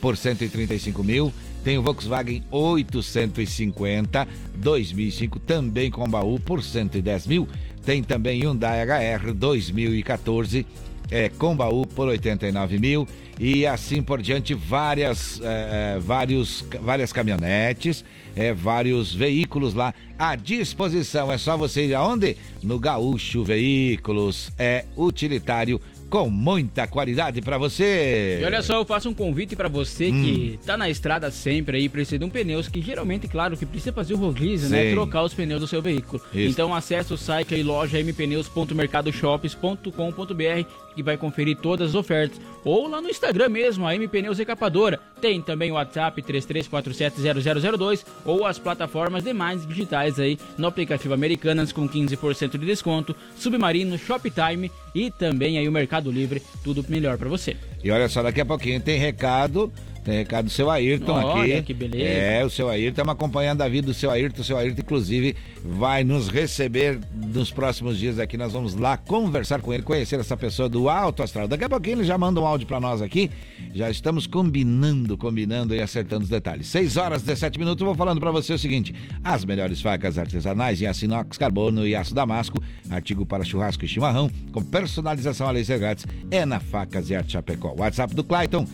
por 135 mil. Tem o Volkswagen 850 2005 também com baú por 110 mil. Tem também Hyundai HR 2014 é, com baú por 89 mil e assim por diante várias é, é, vários várias caminhonetes é, vários veículos lá à disposição é só você ir aonde no Gaúcho Veículos é utilitário com muita qualidade pra você. E olha só, eu faço um convite pra você Hum. que tá na estrada sempre aí, precisa de um pneus, que geralmente, claro, que precisa fazer o rodízio, né? Trocar os pneus do seu veículo. Isso. Então acesse o site aí, loja mpneus.mercadoshops.com.br que vai conferir todas as ofertas. Ou lá no Instagram mesmo, a M Pneus Recapadora. Tem também o WhatsApp 33470002 ou as plataformas demais digitais aí no aplicativo Americanas com 15% de desconto, Submarino, Shoptime e também aí o Mercado Livre, tudo melhor pra você. E olha só, daqui a pouquinho tem recado. Tem recado do seu Ayrton Olha, aqui. que beleza. É, o seu Ayrton, estamos acompanhando a vida do seu Ayrton. O seu Ayrton, inclusive, vai nos receber nos próximos dias aqui. Nós vamos lá conversar com ele, conhecer essa pessoa do Alto Astral. Daqui a pouquinho ele já manda um áudio para nós aqui. Já estamos combinando, combinando e acertando os detalhes. 6 horas 17 minutos. Eu vou falando para você o seguinte: as melhores facas artesanais em aço inox, carbono e aço damasco, artigo para churrasco e chimarrão, com personalização a laser grátis, é na Facas e Arte Chapecó. WhatsApp do Clayton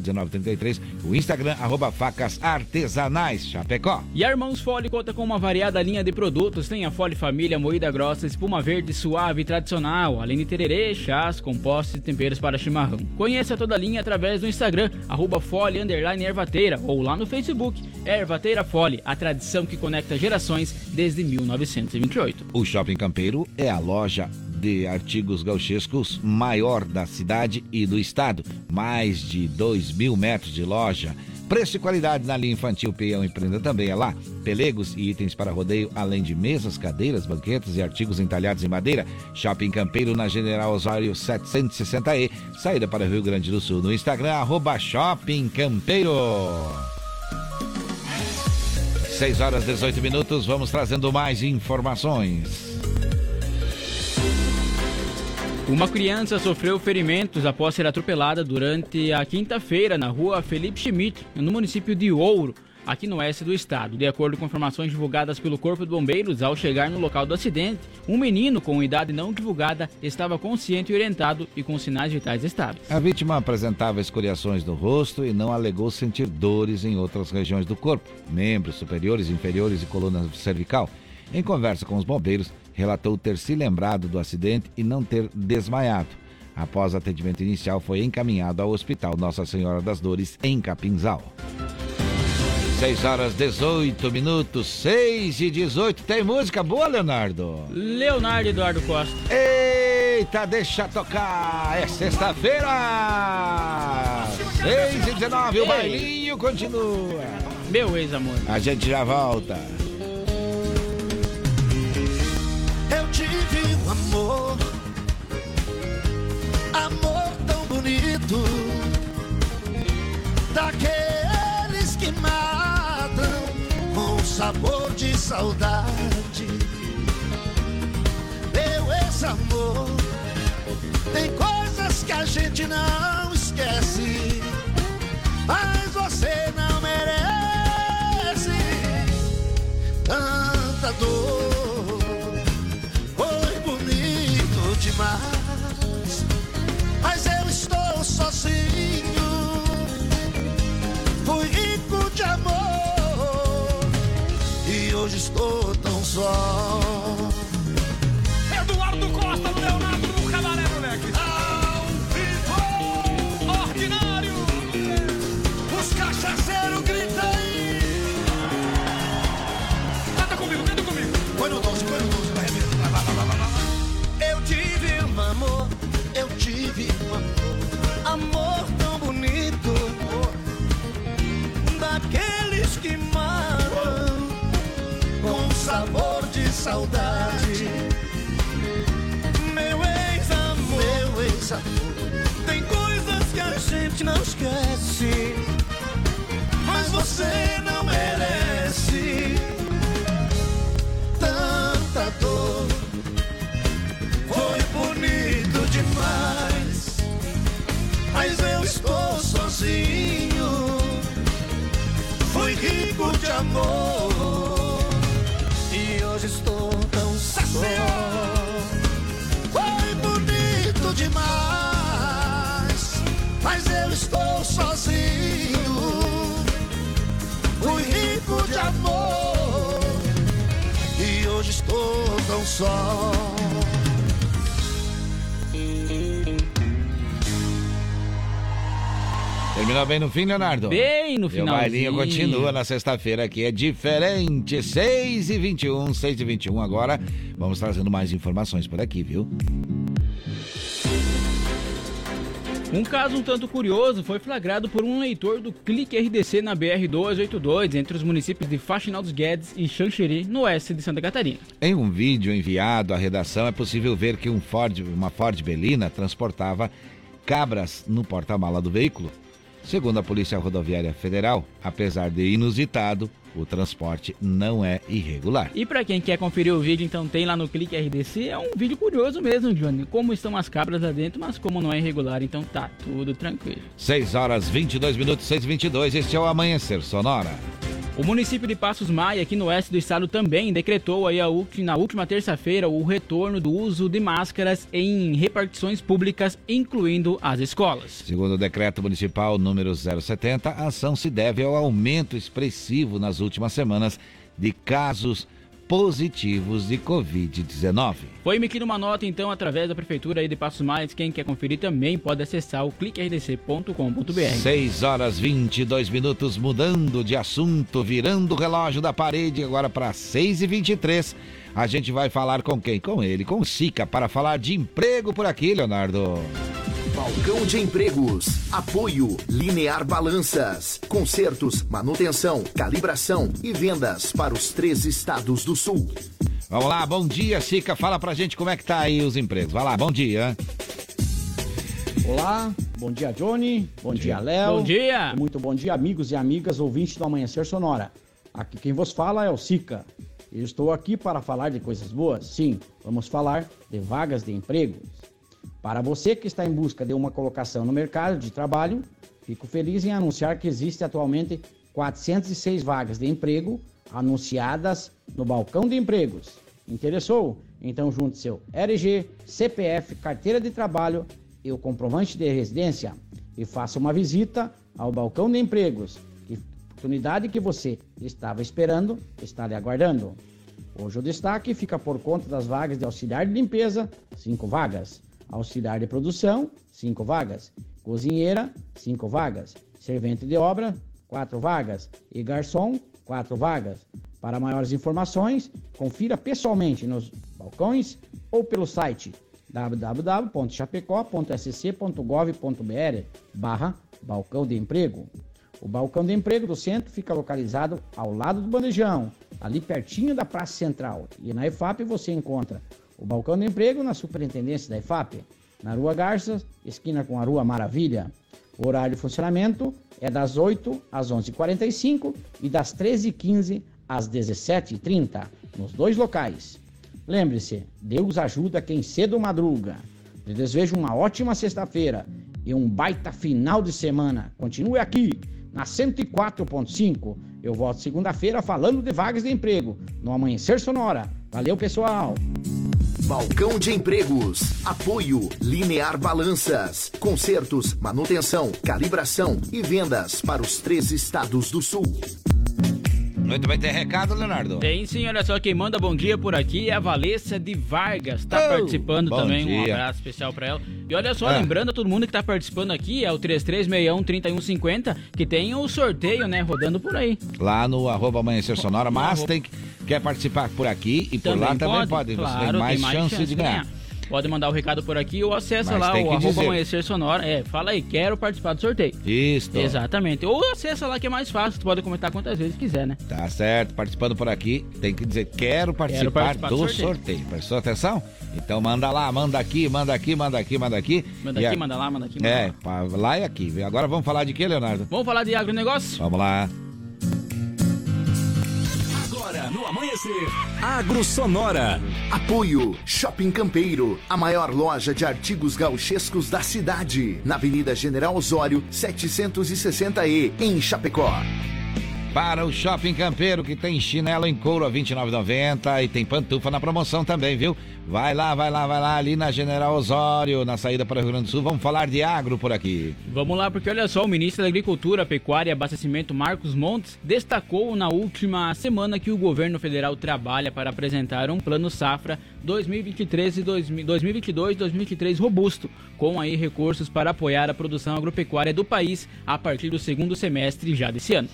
98815-1933. O Instagram, arroba facas artesanais Chapecó. E a Irmãos Fole conta com uma variada linha de produtos. Tem a Fole Família moída grossa, espuma verde suave e tradicional, além de tererê, chás, compostos e temperos para chimarrão. Conheça toda a linha através do Instagram, arroba Fole underline ervateira, ou lá no Facebook, Ervateira Fole, a tradição que conecta gerações desde 1928. O Shopping Campeiro é a loja de artigos gauchescos maior da cidade e do estado. Mais de 2 mil metros de loja. Preço e qualidade na linha infantil Peão e Prenda também é lá. Pelegos e itens para rodeio, além de mesas, cadeiras, banquetas e artigos entalhados em madeira. Shopping Campeiro na General Osório 760E. Saída para Rio Grande do Sul. No Instagram, arroba Shopping Campeiro. 6 horas 18 minutos, vamos trazendo mais informações. Uma criança sofreu ferimentos após ser atropelada durante a quinta-feira na rua Felipe Schmidt, no município de Ouro, aqui no oeste do estado. De acordo com informações divulgadas pelo Corpo de Bombeiros, ao chegar no local do acidente, um menino com idade não divulgada estava consciente e orientado e com sinais vitais estáveis. A vítima apresentava escoriações no rosto e não alegou sentir dores em outras regiões do corpo, membros superiores, inferiores e coluna cervical. Em conversa com os bombeiros, relatou ter se lembrado do acidente e não ter desmaiado. Após atendimento inicial, foi encaminhado ao Hospital Nossa Senhora das Dores, em Capinzal. 6 horas 18 minutos, 6 e 18. Tem música boa, Leonardo? Leonardo Eduardo Costa. Eita, deixa tocar! É sexta-feira! 6 e 19, o bailinho continua. Meu ex-amor. A gente já volta. Amor, amor tão bonito, daqueles que matam com sabor de saudade. Meu ex-amor, tem coisas que a gente não esquece, mas você não merece tanta dor. Demais, mas eu estou sozinho. Fui rico de amor e hoje estou tão só. Saudade. Meu ex-amor, meu ex-amor, tem coisas que a gente não esquece, mas você não merece tanta dor. Foi bonito demais, mas eu estou sozinho. Fui rico de amor sol. Terminou bem no fim, Leonardo? Bem no final. O bailinho continua na sexta-feira aqui. É diferente. 6h21, 6h21 agora. Vamos trazendo mais informações por aqui, viu? Um caso um tanto curioso foi flagrado por um leitor do Clique RDC na BR-282, entre os municípios de Faxinal dos Guedes e Xanxerê, no oeste de Santa Catarina. Em um vídeo enviado à redação é possível ver que um Ford, uma Ford Belina transportava cabras no porta-mala do veículo. Segundo a Polícia Rodoviária Federal, apesar de inusitado, o transporte não é irregular. E pra quem quer conferir o vídeo, então tem lá no Clique RDC, é um vídeo curioso mesmo, Johnny. Como estão as cabras lá dentro, mas como não é irregular, então tá tudo tranquilo. 6 horas 22 minutos, 6 e 22 este é o Amanhecer Sonora. O município de Passos Maia, aqui no oeste do estado, também decretou aí na última terça-feira o retorno do uso de máscaras em repartições públicas, incluindo as escolas. Segundo o decreto municipal número 070, a ação se deve ao aumento expressivo nas últimas semanas de casos positivos de Covid-19. Foi emitida uma nota, então, através da Prefeitura aí de Passos Maia. Quem quer conferir também pode acessar o cliquerdc.com.br. 6 horas 22 minutos, mudando de assunto, virando o relógio da parede agora para 6 e 23 A gente vai falar com quem? Com ele, com o Sica, para falar de emprego por aqui, Leonardo. Balcão de Empregos. Apoio Linear Balanças. Consertos, manutenção, calibração e vendas para os três estados do sul. Vamos lá, bom dia, Sica. Fala pra gente como é que tá aí os empregos. Vai lá, bom dia. Olá, bom dia Johnny, bom, dia, Léo. Bom dia. Muito bom dia amigos e amigas ouvintes do Amanhecer Sonora. Aqui quem vos fala é o Sica. Eu estou aqui para falar de coisas boas. Sim, vamos falar de vagas de emprego. Para você que está em busca de uma colocação no mercado de trabalho, fico feliz em anunciar que existe atualmente 406 vagas de emprego anunciadas no balcão de empregos. Interessou? Então junte seu RG, CPF, carteira de trabalho e o comprovante de residência e faça uma visita ao balcão de empregos. Que oportunidade que você estava esperando está lhe aguardando. Hoje o destaque fica por conta das vagas de auxiliar de limpeza, 5 vagas. Auxiliar de produção, 5 vagas. Cozinheira, 5 vagas. Servente de obra, 4 vagas. E garçom, 4 vagas. Para maiores informações, confira pessoalmente nos balcões ou pelo site www.chapecó.sc.gov.br barra balcão de emprego. O balcão de emprego do centro fica localizado ao lado do bandejão, ali pertinho da Praça Central. E na EFAP você encontra o balcão de emprego na superintendência da EFAP, na Rua Garças, esquina com a Rua Maravilha. O horário de funcionamento é das 8 às 11h45 e das 13h15 às 17h30, nos dois locais. Lembre-se, Deus ajuda quem cedo madruga. Lhe desejo uma ótima sexta-feira e um baita final de semana. Continue aqui na 104.5. Eu volto segunda-feira falando de vagas de emprego no Amanhecer Sonora. Valeu, pessoal! Balcão de Empregos. Apoio Linear Balanças. Consertos, manutenção, calibração e vendas para os três estados do sul. Muito bem, tem recado, Leonardo? Tem sim, olha só, quem manda bom dia por aqui é a Valessa de Vargas, tá Oh, participando bom também, um dia. abraço especial pra ela. E olha só, É. lembrando a todo mundo que tá participando aqui, é o 3361-3150, que tem o sorteio, né, rodando por aí. Lá no arroba Amanhecer Sonora, mas tem que, quer participar por aqui e por lá também pode. Você claro, tem mais chance de ganhar. Pode mandar o recado por aqui ou acessa Mas lá o arroba dizer. Amanhecer Sonora. É, fala aí, quero participar do sorteio. Isso. Exatamente. Ou acessa lá que é mais fácil, tu pode comentar quantas vezes quiser, né? Tá certo, participando por aqui, tem que dizer quero participar, participar do do sorteio. sorteio. Prestou atenção? Então manda lá, manda aqui, manda aqui, manda aqui, manda aqui. Manda E aqui, a- manda lá, manda aqui, manda É, lá. lá e aqui. Agora vamos falar de quê, Leonardo? Vamos falar de agronegócio? Vamos lá. No Amanhecer. Agro Sonora. Apoio Shopping Campeiro, a maior loja de artigos gauchescos da cidade, na Avenida General Osório, 760E, em Chapecó. Para o Shopping Campeiro, que tem chinelo em couro a R$ 29,90 e tem pantufa na promoção também, viu? Vai lá, vai lá, vai lá, ali na General Osório, na saída para o Rio Grande do Sul. Vamos falar de agro por aqui. Vamos lá, porque olha só, o ministro da Agricultura, Pecuária e Abastecimento, Marcos Montes, destacou na última semana que o governo federal trabalha para apresentar um plano safra 2023 e 2022-2023 robusto, com aí recursos para apoiar a produção agropecuária do país a partir do segundo semestre já desse ano.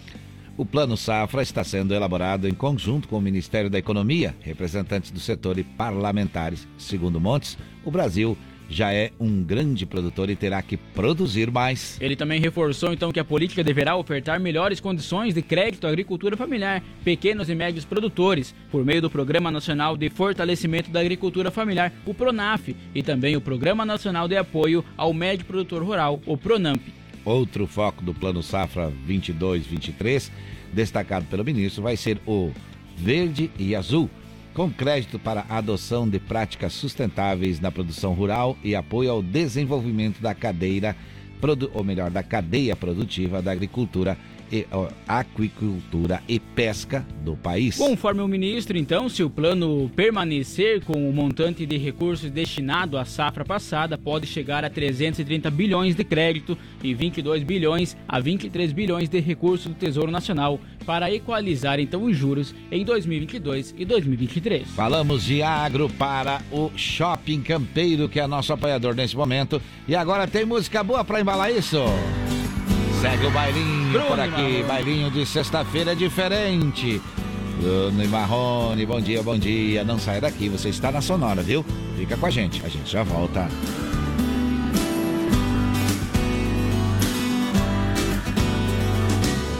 O Plano Safra está sendo elaborado em conjunto com o Ministério da Economia, representantes do setor e parlamentares. Segundo Montes, o Brasil já é um grande produtor e terá que produzir mais. Ele também reforçou então que a política deverá ofertar melhores condições de crédito à agricultura familiar, pequenos e médios produtores, por meio do Programa Nacional de Fortalecimento da Agricultura Familiar, o PRONAF, e também o Programa Nacional de Apoio ao Médio Produtor Rural, o PRONAMP. Outro foco do Plano Safra 22-23, destacado pelo ministro, vai ser o verde e azul, com crédito para a adoção de práticas sustentáveis na produção rural e apoio ao desenvolvimento da cadeira, ou melhor, da cadeia produtiva da agricultura e ó, aquicultura e pesca do país. Conforme o ministro, então, se o plano permanecer com o montante de recursos destinado à safra passada, pode chegar a 330 bilhões de crédito e 22 bilhões a 23 bilhões de recursos do Tesouro Nacional para equalizar então os juros em 2022 e 2023. Falamos de agro para o Shopping Campeiro, que é nosso apoiador nesse momento. E agora tem música boa para embalar isso? Segue o bailinho Bruno por aqui. Marrone. Bailinho de sexta-feira é diferente. Bruno e Marrone, bom dia, bom dia. Não saia daqui, você está na Sonora, viu? Fica com a gente, a gente já volta.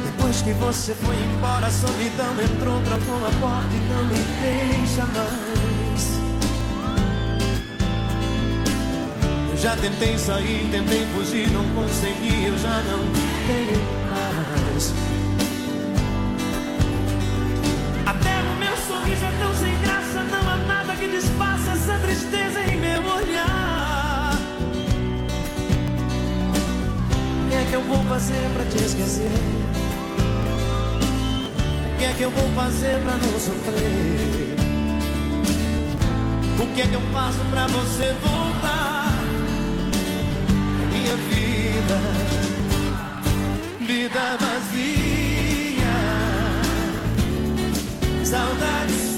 Depois que você foi embora, a solidão entrou, trancou a porta e não me deixa mais. Eu já tentei sair, tentei fugir, não consegui, eu já não fazer pra te esquecer? O que é que eu vou fazer pra não sofrer? O que é que eu faço pra você voltar? Minha vida, vida vazia, saudade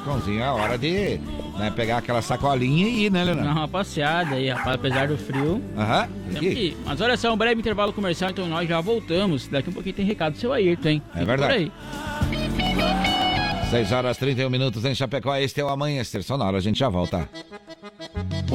cãozinho. É hora de né, pegar aquela sacolinha e ir, né, Leonardo? Não, uma passeada aí, rapaz, apesar do frio. Aham. Ir. Mas olha só, um breve intervalo comercial, então nós já voltamos. Daqui um pouquinho tem recado do seu Ayrton, hein? É Fica verdade. Por aí. 6 horas 31 minutos em Chapecó. Este é o Amanhecer Sonora. A gente já volta.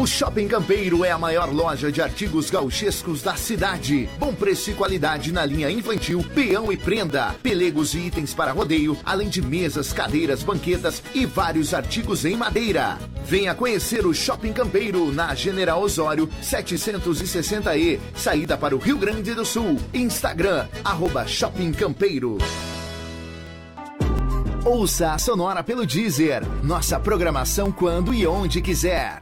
O Shopping Campeiro é a maior loja de artigos gauchescos da cidade. Bom preço e qualidade na linha infantil, peão e prenda, pelegos e itens para rodeio, além de mesas, cadeiras, banquetas e vários artigos em madeira. Venha conhecer o Shopping Campeiro na General Osório 760E, saída para o Rio Grande do Sul. Instagram, arroba Shopping Campeiro. Ouça a Sonora pelo Deezer. Nossa programação quando e onde quiser.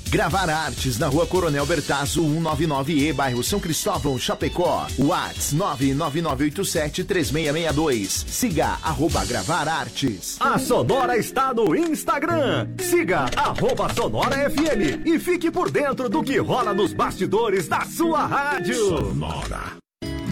Gravar Artes na rua Coronel Bertazzo 199E, bairro São Cristóvão, Chapecó. Whats 999873662. Siga arroba Gravar Artes. A Sonora está no Instagram. Siga arroba Sonora FM e fique por dentro do que rola nos bastidores da sua rádio. Sonora.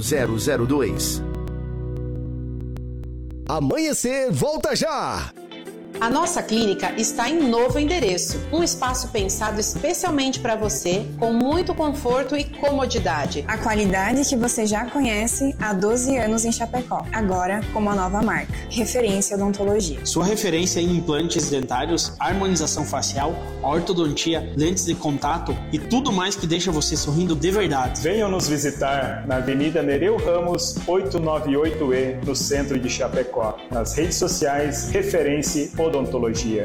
0002. Amanhecer volta já. A nossa clínica está em novo endereço, um espaço pensado especialmente para você, com muito conforto e comodidade. A qualidade que você já conhece há 12 anos em Chapecó, agora com uma nova marca, referência odontologia. Sua referência em implantes dentários, harmonização facial, ortodontia, lentes de contato e tudo mais que deixa você sorrindo de verdade. Venham nos visitar na Avenida Nereu Ramos, 898E, no centro de Chapecó. Nas redes sociais, referência odontologia.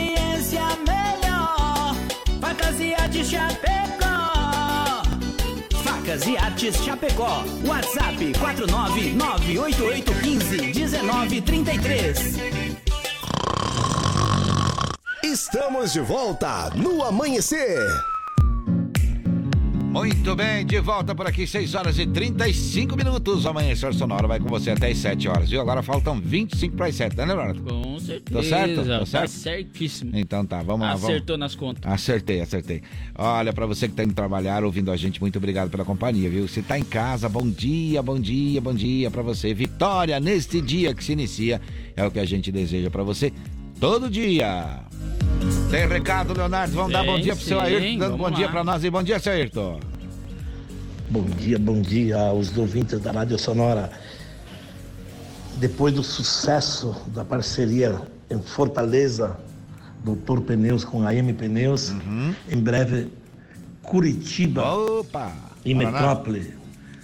artes Chapecó. Facas e artes Chapecó. WhatsApp 49988151933. Estamos de volta no Amanhecer. Muito bem, de volta por aqui, 6 horas e 35 minutos. Amanhecer Sonora vai com você até as 7 horas, viu? Agora faltam 25 para as 7, né, Leonardo? Com certeza. Tá certo? Tá Tá certo? certíssimo. Então tá, vamos lá. Acertou vamos. nas contas. Acertei, acertei. Olha, pra você que tá indo trabalhar, ouvindo a gente, muito obrigado pela companhia, viu? Se tá em casa, bom dia, bom dia, bom dia pra você. Vitória neste dia que se inicia, é o que a gente deseja pra você todo dia. Tem recado, Leonardo? Vamos dar bom dia pro seu sim, Ayrton, dando bom vamos dia lá. pra nós e bom dia, seu Ayrton. Bom dia, bom dia aos ouvintes da Rádio Sonora. Depois do sucesso da parceria em Fortaleza, Doutor Pneus com a M Pneus, Uhum. em breve Curitiba Opa! e. Metrópole.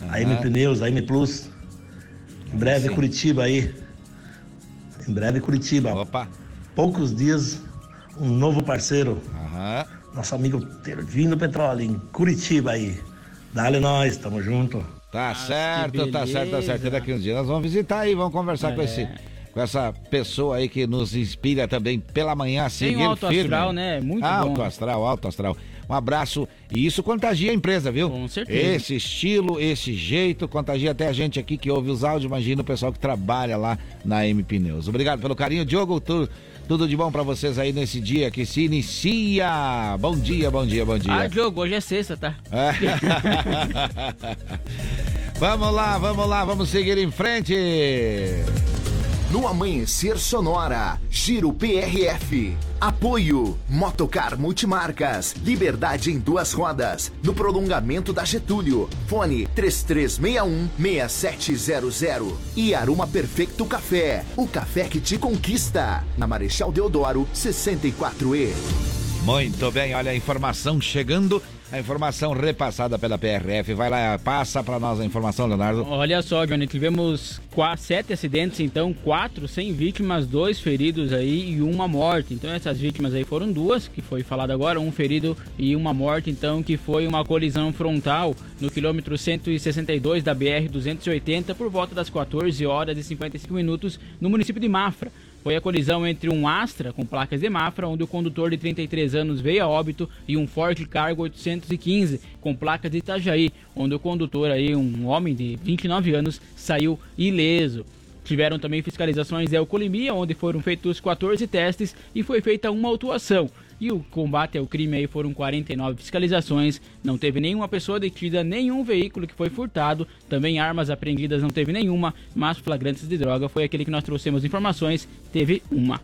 A M. Pneus, a M Plus, Em breve Sim. Curitiba aí. Em breve Curitiba. Opa. Poucos dias, um novo parceiro. Aham. Nosso amigo Tervino Petróleo, em Curitiba aí. Dale nós, tamo junto. Tá certo, tá certo, tá certo. E Daqui uns dias nós vamos visitar aí, vamos conversar com É. esse. Com essa pessoa aí que nos inspira também pela manhã a Tem seguir um alto firme. astral, né? Muito alto bom. astral, alto astral. Um abraço. E isso contagia a empresa, viu? Com certeza. Esse estilo, esse jeito, contagia até a gente aqui que ouve os áudios. Imagina o pessoal que trabalha lá na M Pneus. Obrigado pelo carinho, Diogo. Tu, tudo de bom pra vocês aí nesse dia que se inicia. Bom dia, bom dia, bom dia. Ah, jogo, hoje é sexta, tá? É. vamos lá, vamos lá, vamos seguir em frente. No Amanhecer Sonora, Giro PRF. Apoio Motocar Multimarcas, Liberdade em duas rodas, no prolongamento da Getúlio. Fone 3361-6700. E Aruma Perfeito Café, o café que te conquista. Na Marechal Deodoro, 64E. Muito bem, olha a informação chegando, a informação repassada pela PRF. Vai lá, passa pra nós a informação, Leonardo. Olha só, Johnny, tivemos quatro, sete acidentes, então, quatro sem vítimas, dois feridos aí e uma morte. Então, essas vítimas aí foram duas, que foi falado agora, um ferido e uma morte, então, que foi uma colisão frontal no quilômetro 162 da BR-280 por volta das 14 horas e 55 minutos no município de Mafra. Foi a colisão entre um Astra com placas de Mafra, onde o condutor de 33 anos veio a óbito, e um Ford Cargo 815 com placas de Itajaí, onde o condutor aí, um homem de 29 anos, saiu ileso. Tiveram também fiscalizações de alcoolemia, onde foram feitos 14 testes e foi feita uma autuação. E o combate ao crime aí foram 49 fiscalizações, não teve nenhuma pessoa detida, nenhum veículo que foi furtado, também armas apreendidas não teve nenhuma, mas flagrantes de droga foi aquele que nós trouxemos informações, teve uma.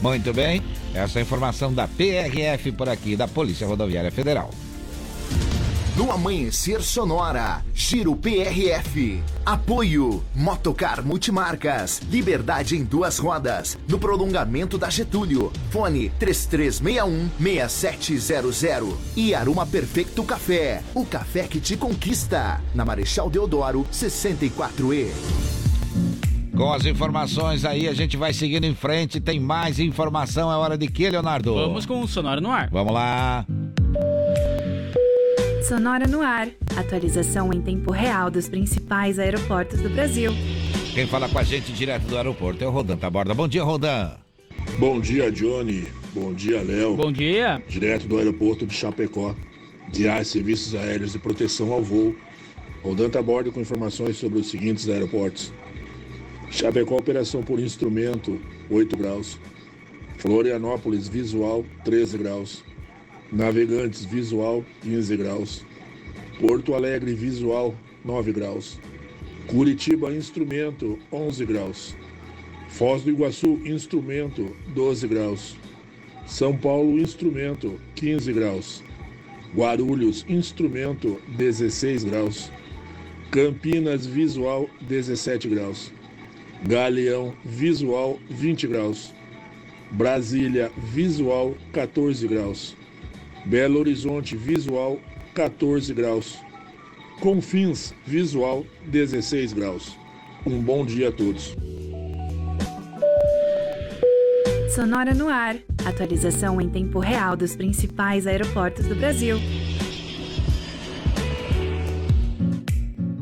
Muito bem, essa é informação da PRF por aqui, da Polícia Rodoviária Federal. No Amanhecer Sonora, Giro PRF. Apoio Motocar Multimarcas, Liberdade em duas rodas, no prolongamento da Getúlio. Fone 3361-6700. E Aruma Perfeito Café, o café que te conquista. Na Marechal Deodoro, 64E. Com as informações aí, a gente vai seguindo em frente. Tem mais informação. É hora de quê, Leonardo? Vamos com o Sonora no ar. Vamos lá. Sonora no ar. Atualização em tempo real dos principais aeroportos do Brasil. Quem fala com a gente direto do aeroporto é o Rodan Taborda. Bom dia, Rodan. Bom dia, Johnny. Bom dia, Léo. Bom dia. Direto do aeroporto de Chapecó. DIAR Serviços Aéreos de Proteção ao Voo. Rodando a bordo com informações sobre os seguintes aeroportos. Chapecó, operação por instrumento, 8 graus. Florianópolis, visual, 13 graus. Navegantes, visual, 15 graus. Porto Alegre, visual, 9 graus. Curitiba, instrumento, 11 graus. Foz do Iguaçu, instrumento, 12 graus. São Paulo, instrumento, 15 graus. Guarulhos, instrumento, 16 graus. Campinas, visual, 17 graus. Galeão, visual, 20 graus. Brasília, visual, 14 graus. Belo Horizonte, visual, 14 graus. Confins, visual, 16 graus. Um bom dia a todos. Sonora no ar. Atualização em tempo real dos principais aeroportos do Brasil.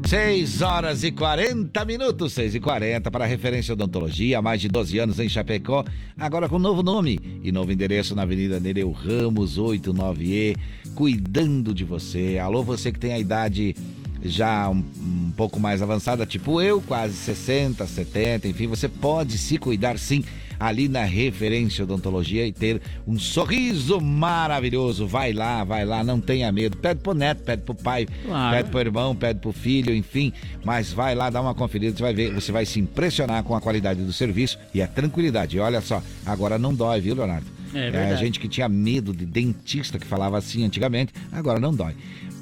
6 horas e 40 minutos, 6 e 40 para a referência odontologia, há mais de 12 anos em Chapecó, agora com novo nome e novo endereço na Avenida Nereu Ramos, 89E, cuidando de você. Alô, você que tem a idade já um, um pouco mais avançada, tipo eu, quase 60, 70, enfim, você pode se cuidar sim ali na referência odontologia e ter um sorriso maravilhoso. Vai lá, vai lá, não tenha medo. Pede pro neto, pede pro pai, Claro. pede pro irmão, pede pro filho, enfim. Mas vai lá, dá uma conferida, você vai ver, você vai se impressionar com a qualidade do serviço e a tranquilidade. E olha só, agora não dói, viu, Leonardo? É a verdade. gente que tinha medo de dentista que falava assim antigamente, agora não dói.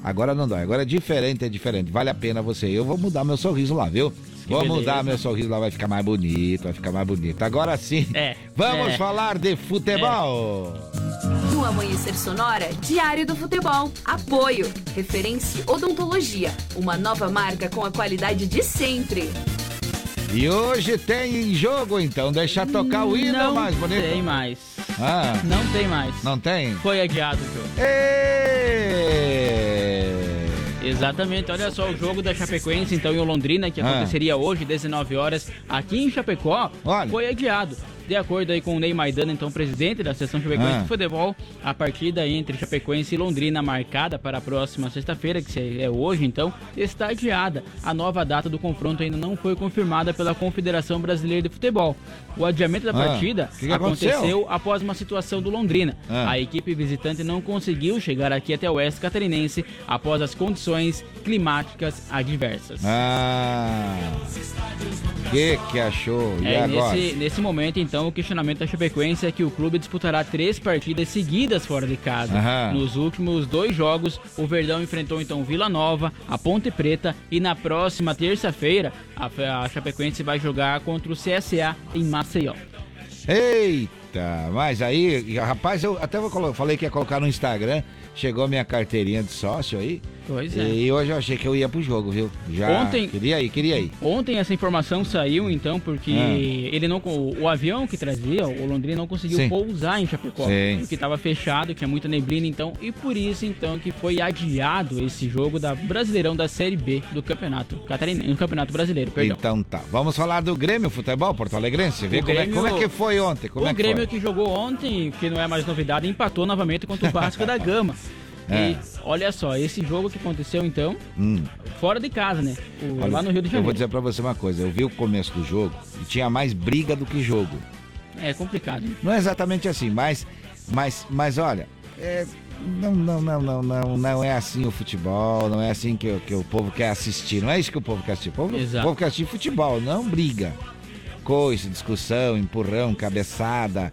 Agora não dói, agora é diferente, é diferente. Vale a pena você. Eu vou mudar meu sorriso lá, viu? Vou beleza. mudar meu sorriso lá, vai ficar mais bonito, vai ficar mais bonito. Agora sim, É, vamos é. falar de futebol. No Amanhecer Sonora, Diário do Futebol. Apoio. Referência Odontologia. Uma nova marca com a qualidade de sempre. E hoje tem jogo, então. Deixa tocar o hino Não mais bonito. tem mais. Ah, Não tem mais. não tem? Foi adiado o jogo. Ê! Exatamente, olha só o jogo da Chapecoense, então, em Londrina, que Ah. aconteceria hoje, 19 horas, aqui em Chapecó, foi adiado. De acordo aí com o Ney Maidana, então, presidente da Seção Chapecoense Ah. de Futebol, a partida entre Chapecoense e Londrina, marcada para a próxima sexta-feira, que é hoje, então, está adiada. A nova data do confronto ainda não foi confirmada pela Confederação Brasileira de Futebol. O adiamento da Ah, partida que que aconteceu? aconteceu após uma situação do Londrina. Ah. A equipe visitante não conseguiu chegar aqui até o oeste catarinense após as condições climáticas adversas. Ah, que que achou? E É, agora? nesse, nesse momento, então, o questionamento da Chapecoense é que o clube disputará três partidas seguidas fora de casa. Aham. Nos últimos dois jogos, o Verdão enfrentou então Vila Nova, a Ponte Preta e na próxima terça-feira a, a Chapecoense vai jogar contra o CSA em Maceió. Eita, mas aí, rapaz, eu até vou falei que ia colocar no Instagram. Chegou minha carteirinha de sócio aí. Pois é. E hoje eu achei que eu ia pro jogo, viu? Já Ontem- queria ir, queria ir. Ontem essa informação saiu, então, porque Ah. ele não, o, o avião que trazia, o Londrina não conseguiu Sim. pousar em Chapecó, Sim. porque estava fechado, tinha muita neblina, então, e por isso, então, que foi adiado esse jogo da Brasileirão da Série B do Campeonato Catarinense, do Campeonato Brasileiro, perdão. Então tá, vamos falar do Grêmio Futebol Porto Alegrense, O como, é, Grêmio- como é que foi ontem, como o é que Grêmio foi? que jogou ontem, que não é mais novidade, empatou novamente contra o Vasco da Gama. É. E olha só, esse jogo que aconteceu então, Hum. fora de casa, né? O- Olha, lá no Rio de Eu vou Janeiro. dizer pra você uma coisa, eu vi o começo do jogo e tinha mais briga do que jogo. É complicado. Não é exatamente assim, mas, mas, mas olha, é, não, não, não, não, não, não é assim o futebol, não é assim que, o- que o povo quer assistir, não é isso que o povo quer assistir. O povo, o povo quer assistir futebol, não briga. Coice, discussão, empurrão, cabeçada,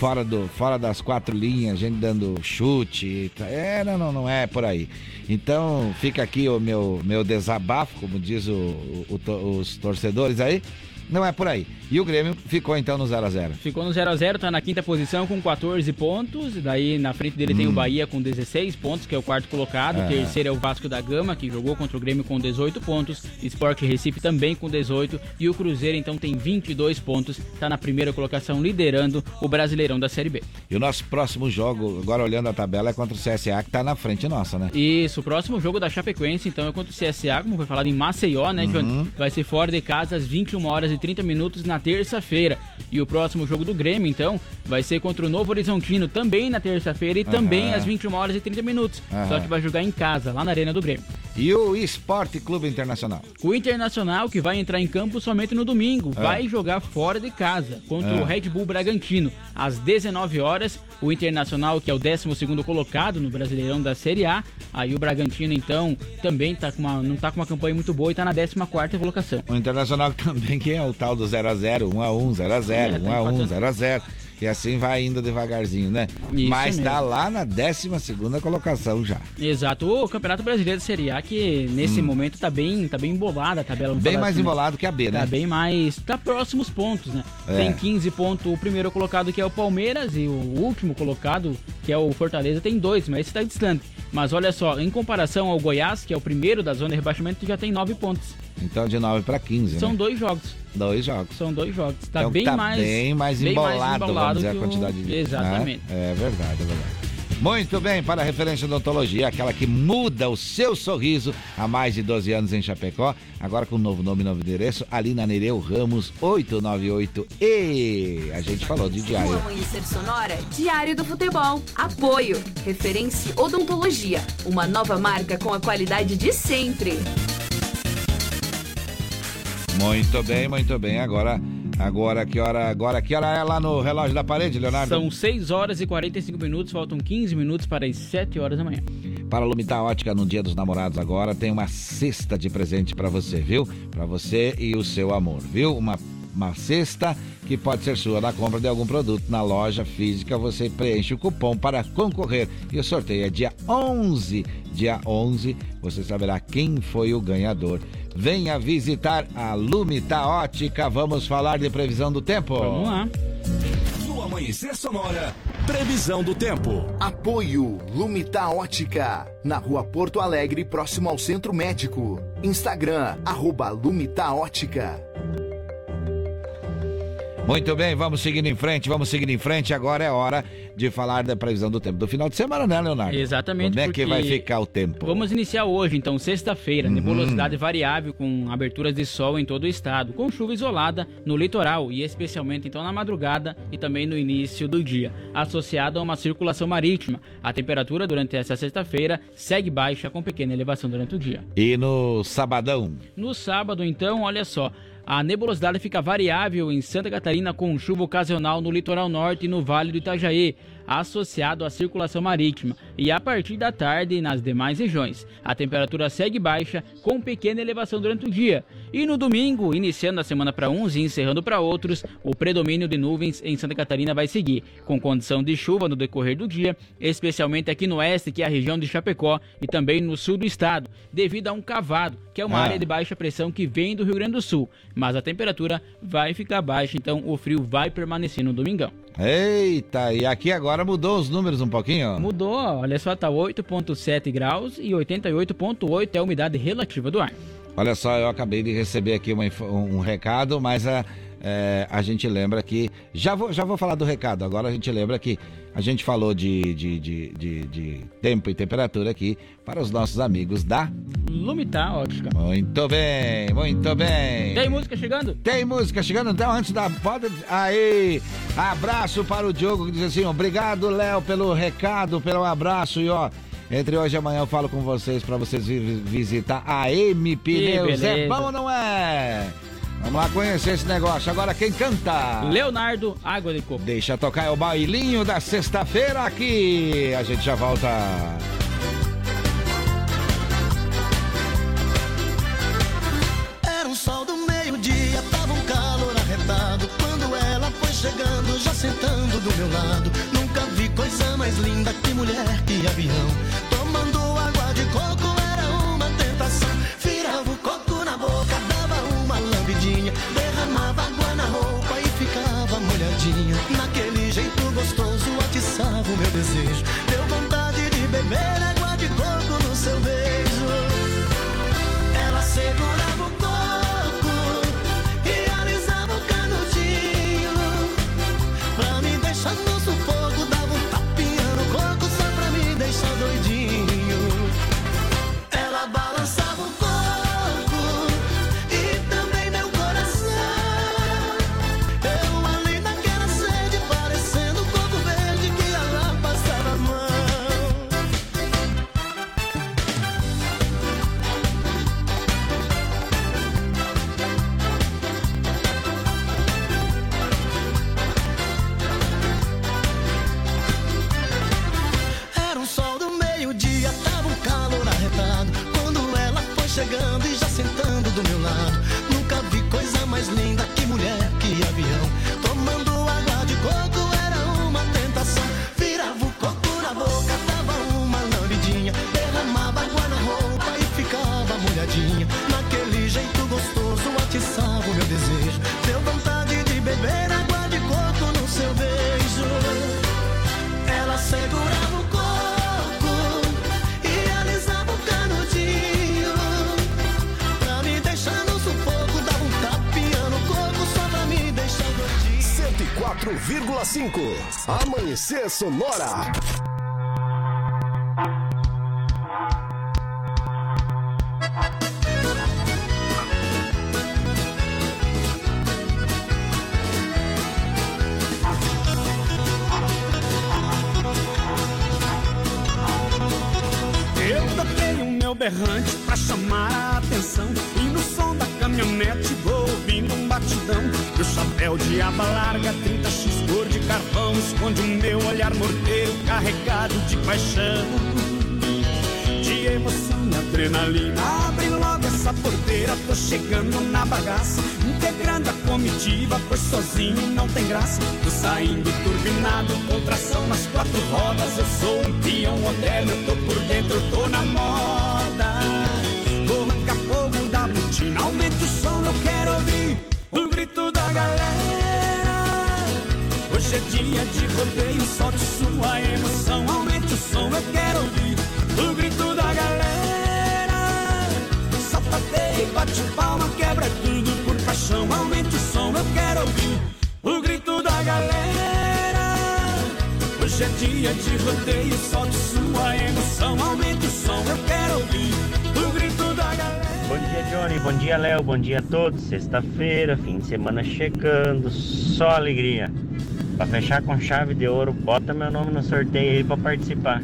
fora, do, fora das quatro linhas, gente dando chute. É, não, não, não é por aí. Então fica aqui o meu, meu desabafo, como diz o, o- to- os torcedores aí. Não é por aí. E o Grêmio ficou então no 0x0. Ficou no 0x0, tá na quinta posição com 14 pontos. Daí na frente dele tem o Hum. Bahia com 16 pontos, que é o quarto colocado. O Ah. terceiro é o Vasco da Gama, que jogou contra o Grêmio com 18 pontos. Sport Recife também com 18. E o Cruzeiro então tem 22 pontos. Tá na primeira colocação, liderando o Brasileirão da Série B. E o nosso próximo jogo, agora olhando a tabela, é contra o CSA, que tá na frente nossa, né? Isso, o próximo jogo da Chapecoense, então, é contra o CSA, como foi falado em Maceió, né, Uhum. Vai ser fora de casa às 21 horas e 30 minutos na terça-feira. E o próximo jogo do Grêmio, então, vai ser contra o Novo Horizontino, também na terça-feira e também Aham. às 21 horas e 30 minutos. Só Aham. que vai jogar em casa, lá na Arena do Grêmio. E o Esporte Clube Internacional? O Internacional, que vai entrar em campo somente no domingo, Ah. vai jogar fora de casa contra Ah. o Red Bull Bragantino. Às 19 horas, o Internacional, que é o 12 colocado no Brasileirão da Série A. Aí o Bragantino, então, também tá com uma, não tá com uma campanha muito boa e tá na 14 colocação. O Internacional também, que é o tal do 0x0, 1x1, 0x0, É, tá 1x1, empatando. 0x0. E assim vai indo devagarzinho, né? Isso Mas tá mesmo. lá na 12 colocação já. Exato, o Campeonato Brasileiro da Série A, que nesse Hum. momento tá bem, tá bem embolada a tabela. Bem mais assim, embolado que a B, né? Tá bem mais. Tá próximos pontos, né? É. Tem 15 pontos o primeiro colocado, que é o Palmeiras, e o último colocado, que é o Fortaleza, tem dois, mas esse tá distante. Mas olha só, em comparação ao Goiás, que é o primeiro da zona de rebaixamento, já tem 9 pontos. Então de 9 pra 15, São né? dois jogos. Dois jogos. São dois jogos. Tá então bem tá mais. bem mais bem embolado, dizer, que a o- quantidade de... Exatamente. né? É verdade, é verdade. Muito bem, para a referência odontologia, aquela que muda o seu sorriso há mais de 12 anos em Chapecó, agora com novo nome e novo endereço, ali na Nereu Ramos 898 e a gente falou de No diário. Amanhecer Sonora, Diário do Futebol. Apoio. Referência Odontologia. Uma nova marca com a qualidade de sempre. Muito bem, muito bem. Agora, agora que hora, agora que hora é lá no relógio da parede, Leonardo? São 6 horas e 45 minutos, faltam 15 minutos para as 7 horas da manhã. Para a Lumita Ótica no Dia dos Namorados agora tem uma cesta de presente para você, viu? Para você e o seu amor, viu? Uma uma cesta que pode ser sua na compra de algum produto na loja física. Você preenche o cupom para concorrer e o sorteio é dia 11. Dia 11 você saberá quem foi o ganhador. Venha visitar a Lumita Ótica. Vamos falar de previsão do tempo. Vamos lá. No Amanhecer Sonora, previsão do tempo. Apoio Lumita Ótica, na rua Porto Alegre, próximo ao Centro Médico. Instagram, arroba Lumita Ótica. Muito bem, vamos seguindo em frente, vamos seguindo em frente. Agora é hora de falar da previsão do tempo do final de semana, né, Leonardo? Exatamente. Como é que vai ficar o tempo? Vamos iniciar hoje, então, sexta-feira. Uhum. Nebulosidade variável com aberturas de sol em todo o estado, com chuva isolada no litoral e especialmente então na madrugada e também no início do dia, associado a uma circulação marítima. A temperatura durante essa sexta-feira segue baixa com pequena elevação durante o dia. E no sabadão? No sábado, então, olha só. A nebulosidade fica variável em Santa Catarina com chuva ocasional no litoral norte e no Vale do Itajaí, associado à circulação marítima, e a partir da tarde nas demais regiões. A temperatura segue baixa, com pequena elevação durante o dia. E no domingo, iniciando a semana para uns e encerrando para outros, o predomínio de nuvens em Santa Catarina vai seguir, com condição de chuva no decorrer do dia, especialmente aqui no oeste, que é a região de Chapecó, e também no sul do estado, devido a um cavado, que é uma Ah. área de baixa pressão que vem do Rio Grande do Sul. Mas a temperatura vai ficar baixa, então o frio vai permanecer no domingão. Eita, e aqui agora mudou os números um pouquinho? Mudou, olha só, tá 8.7 graus e 88.8 é a umidade relativa do ar. Olha só, eu acabei de receber aqui uma um recado, mas a, é, a gente lembra que. Já vou, já vou falar do recado, agora a gente lembra que a gente falou de, de, de, de- de tempo e temperatura aqui para os nossos amigos da. Lumitar Ótica. Muito bem, muito bem. Tem música chegando? Tem música chegando, então antes da. Pode. Aí, abraço para o Diogo que diz assim: obrigado, Léo, pelo recado, pelo abraço e ó. Entre hoje e amanhã eu falo com vocês para vocês vi- visitar a M Pneus. É bom ou não é? Vamos lá conhecer esse negócio. Agora quem canta? Leonardo Água de Coco. Deixa tocar é o bailinho da sexta-feira aqui. A gente já volta. Era um sol do meio-dia, tava um calor arretado. Quando ela foi chegando, já sentando do meu lado. Nunca vi coisa mais linda que mulher que avião. Amanhecer Sonora. Sexta-feira, fim de semana chegando. Só alegria. Pra fechar com chave de ouro, bota meu nome no sorteio aí pra participar.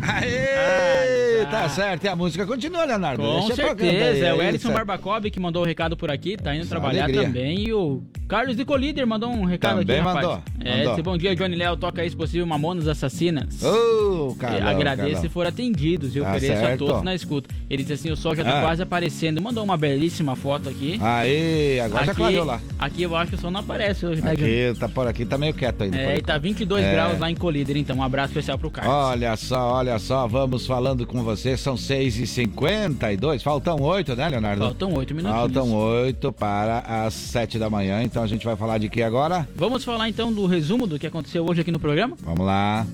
Aê, tá certo. E a música continua, Leonardo. Com Deixa certeza, é o aí, Elison. Barbacob que mandou o recado por aqui, tá indo Só trabalhar alegria. também. E o Carlos de Colíder mandou um recado Também aqui, rapaz. É, mandou. esse bom dia, Johnny Léo, toca aí, se possível, Mamonas Assassinas. Ô, E Carlão, Agradeço se for atendidos e Tá ofereço a certo. todos na escuta. Ele disse assim, o sol já tá Ah. quase aparecendo. Mandou uma belíssima foto aqui. Aê, agora já aqui, clareou lá. Aqui eu acho que o sol não aparece hoje, né, Johnny? Aqui, tá por aqui, tá meio quieto ainda. É, e tá 22 É. graus lá em Colíder, então um abraço especial pro Carlos. Olha só, olha só, vamos falando com você, são 6h52, faltam 8, né, Leonardo? Faltam 8 minutinhos. Faltam 8 para as 7 da manhã, então a gente vai falar de que agora? Vamos falar então do resumo do que aconteceu hoje aqui no programa? Vamos lá.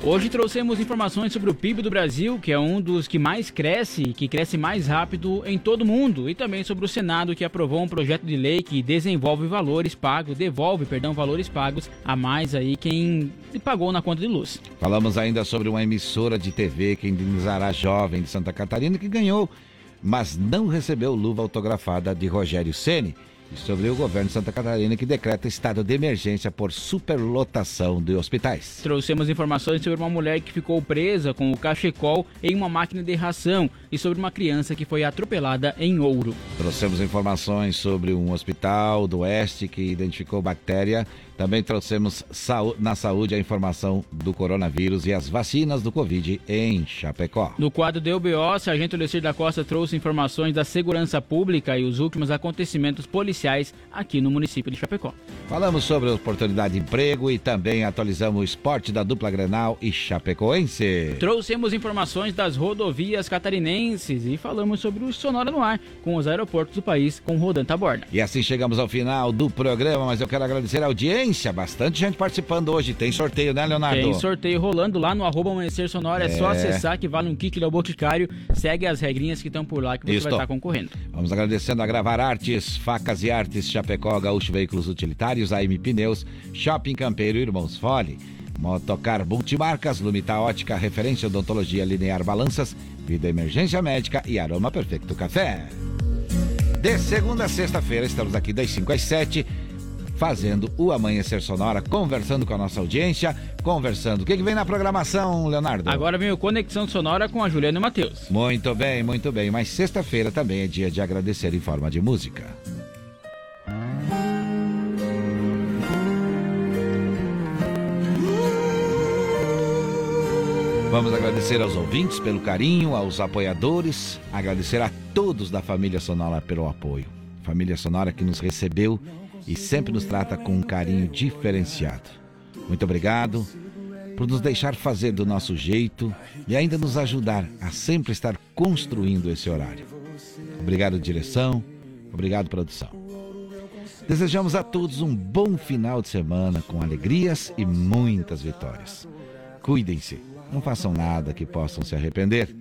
Hoje trouxemos informações sobre o PIB do Brasil, que é um dos que mais cresce, que cresce mais rápido em todo o mundo, e também sobre o Senado, que aprovou um projeto de lei que desenvolve valores pagos, devolve, perdão, valores pagos a mais aí quem pagou na conta de luz. Falamos ainda sobre uma emissora de TV que indenizará jovem de Santa Catarina que ganhou, mas não recebeu luva autografada de Rogério Ceni. E sobre o governo de Santa Catarina que decreta estado de emergência por superlotação de hospitais. Trouxemos informações sobre uma mulher que ficou presa com o cachecol em uma máquina de ração e sobre uma criança que foi atropelada em Ouro. Trouxemos informações sobre um hospital do Oeste que identificou bactéria. Também trouxemos na saúde a informação do coronavírus e as vacinas do Covid em Chapecó. No quadro do UBO, Sargento Lecir da Costa trouxe informações da segurança pública e os últimos acontecimentos policiais aqui no município de Chapecó. Falamos sobre oportunidade de emprego e também atualizamos o esporte da dupla Grenal e Chapecoense. Trouxemos informações das rodovias catarinenses e falamos sobre o Sonora no Ar, com os aeroportos do país com Rodan Taborda. E assim chegamos ao final do programa, mas eu quero agradecer a audiência. Bastante gente participando hoje. Tem sorteio, né, Leonardo? Tem sorteio rolando lá no arroba Amanhecer Sonora, é. só É. acessar que vale um kit do Boticário. Segue as regrinhas que estão por lá que você Isso. vai estar concorrendo. Vamos agradecendo a Gravar Artes, Facas e Artes, Chapecó, Gaúcho Veículos Utilitários, AM Pneus, Shopping Campeiro Irmãos Fole, Motocar Multimarcas, Lumita Ótica, Referência Odontologia Linear Balanças, Vida Emergência Médica e Aroma Perfeito Café. De segunda a sexta-feira, estamos aqui das 5 às 7, fazendo o Amanhecer Sonora, conversando com a nossa audiência, conversando. O que, que vem na programação, Leonardo? Agora vem o Conexão Sonora com a Juliana e o Matheus. Muito bem, muito bem. Mas sexta-feira também é dia de agradecer em forma de música. Vamos agradecer aos ouvintes pelo carinho, aos apoiadores, agradecer a todos da família Sonora pelo apoio. Família Sonora que nos recebeu e sempre nos trata com um carinho diferenciado. Muito obrigado por nos deixar fazer do nosso jeito e ainda nos ajudar a sempre estar construindo esse horário. Obrigado, direção. Obrigado, produção. Desejamos a todos um bom final de semana com alegrias e muitas vitórias. Cuidem-se, não façam nada que possam se arrepender.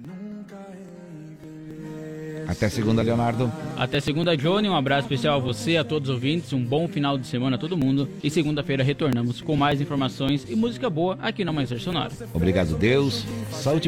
Até segunda, Leonardo. Até segunda, Johnny. Um abraço especial a você, a todos os ouvintes. Um bom final de semana a todo mundo. E segunda-feira retornamos com mais informações e música boa aqui no Amanhecer Sonora. Obrigado, Deus. Saúde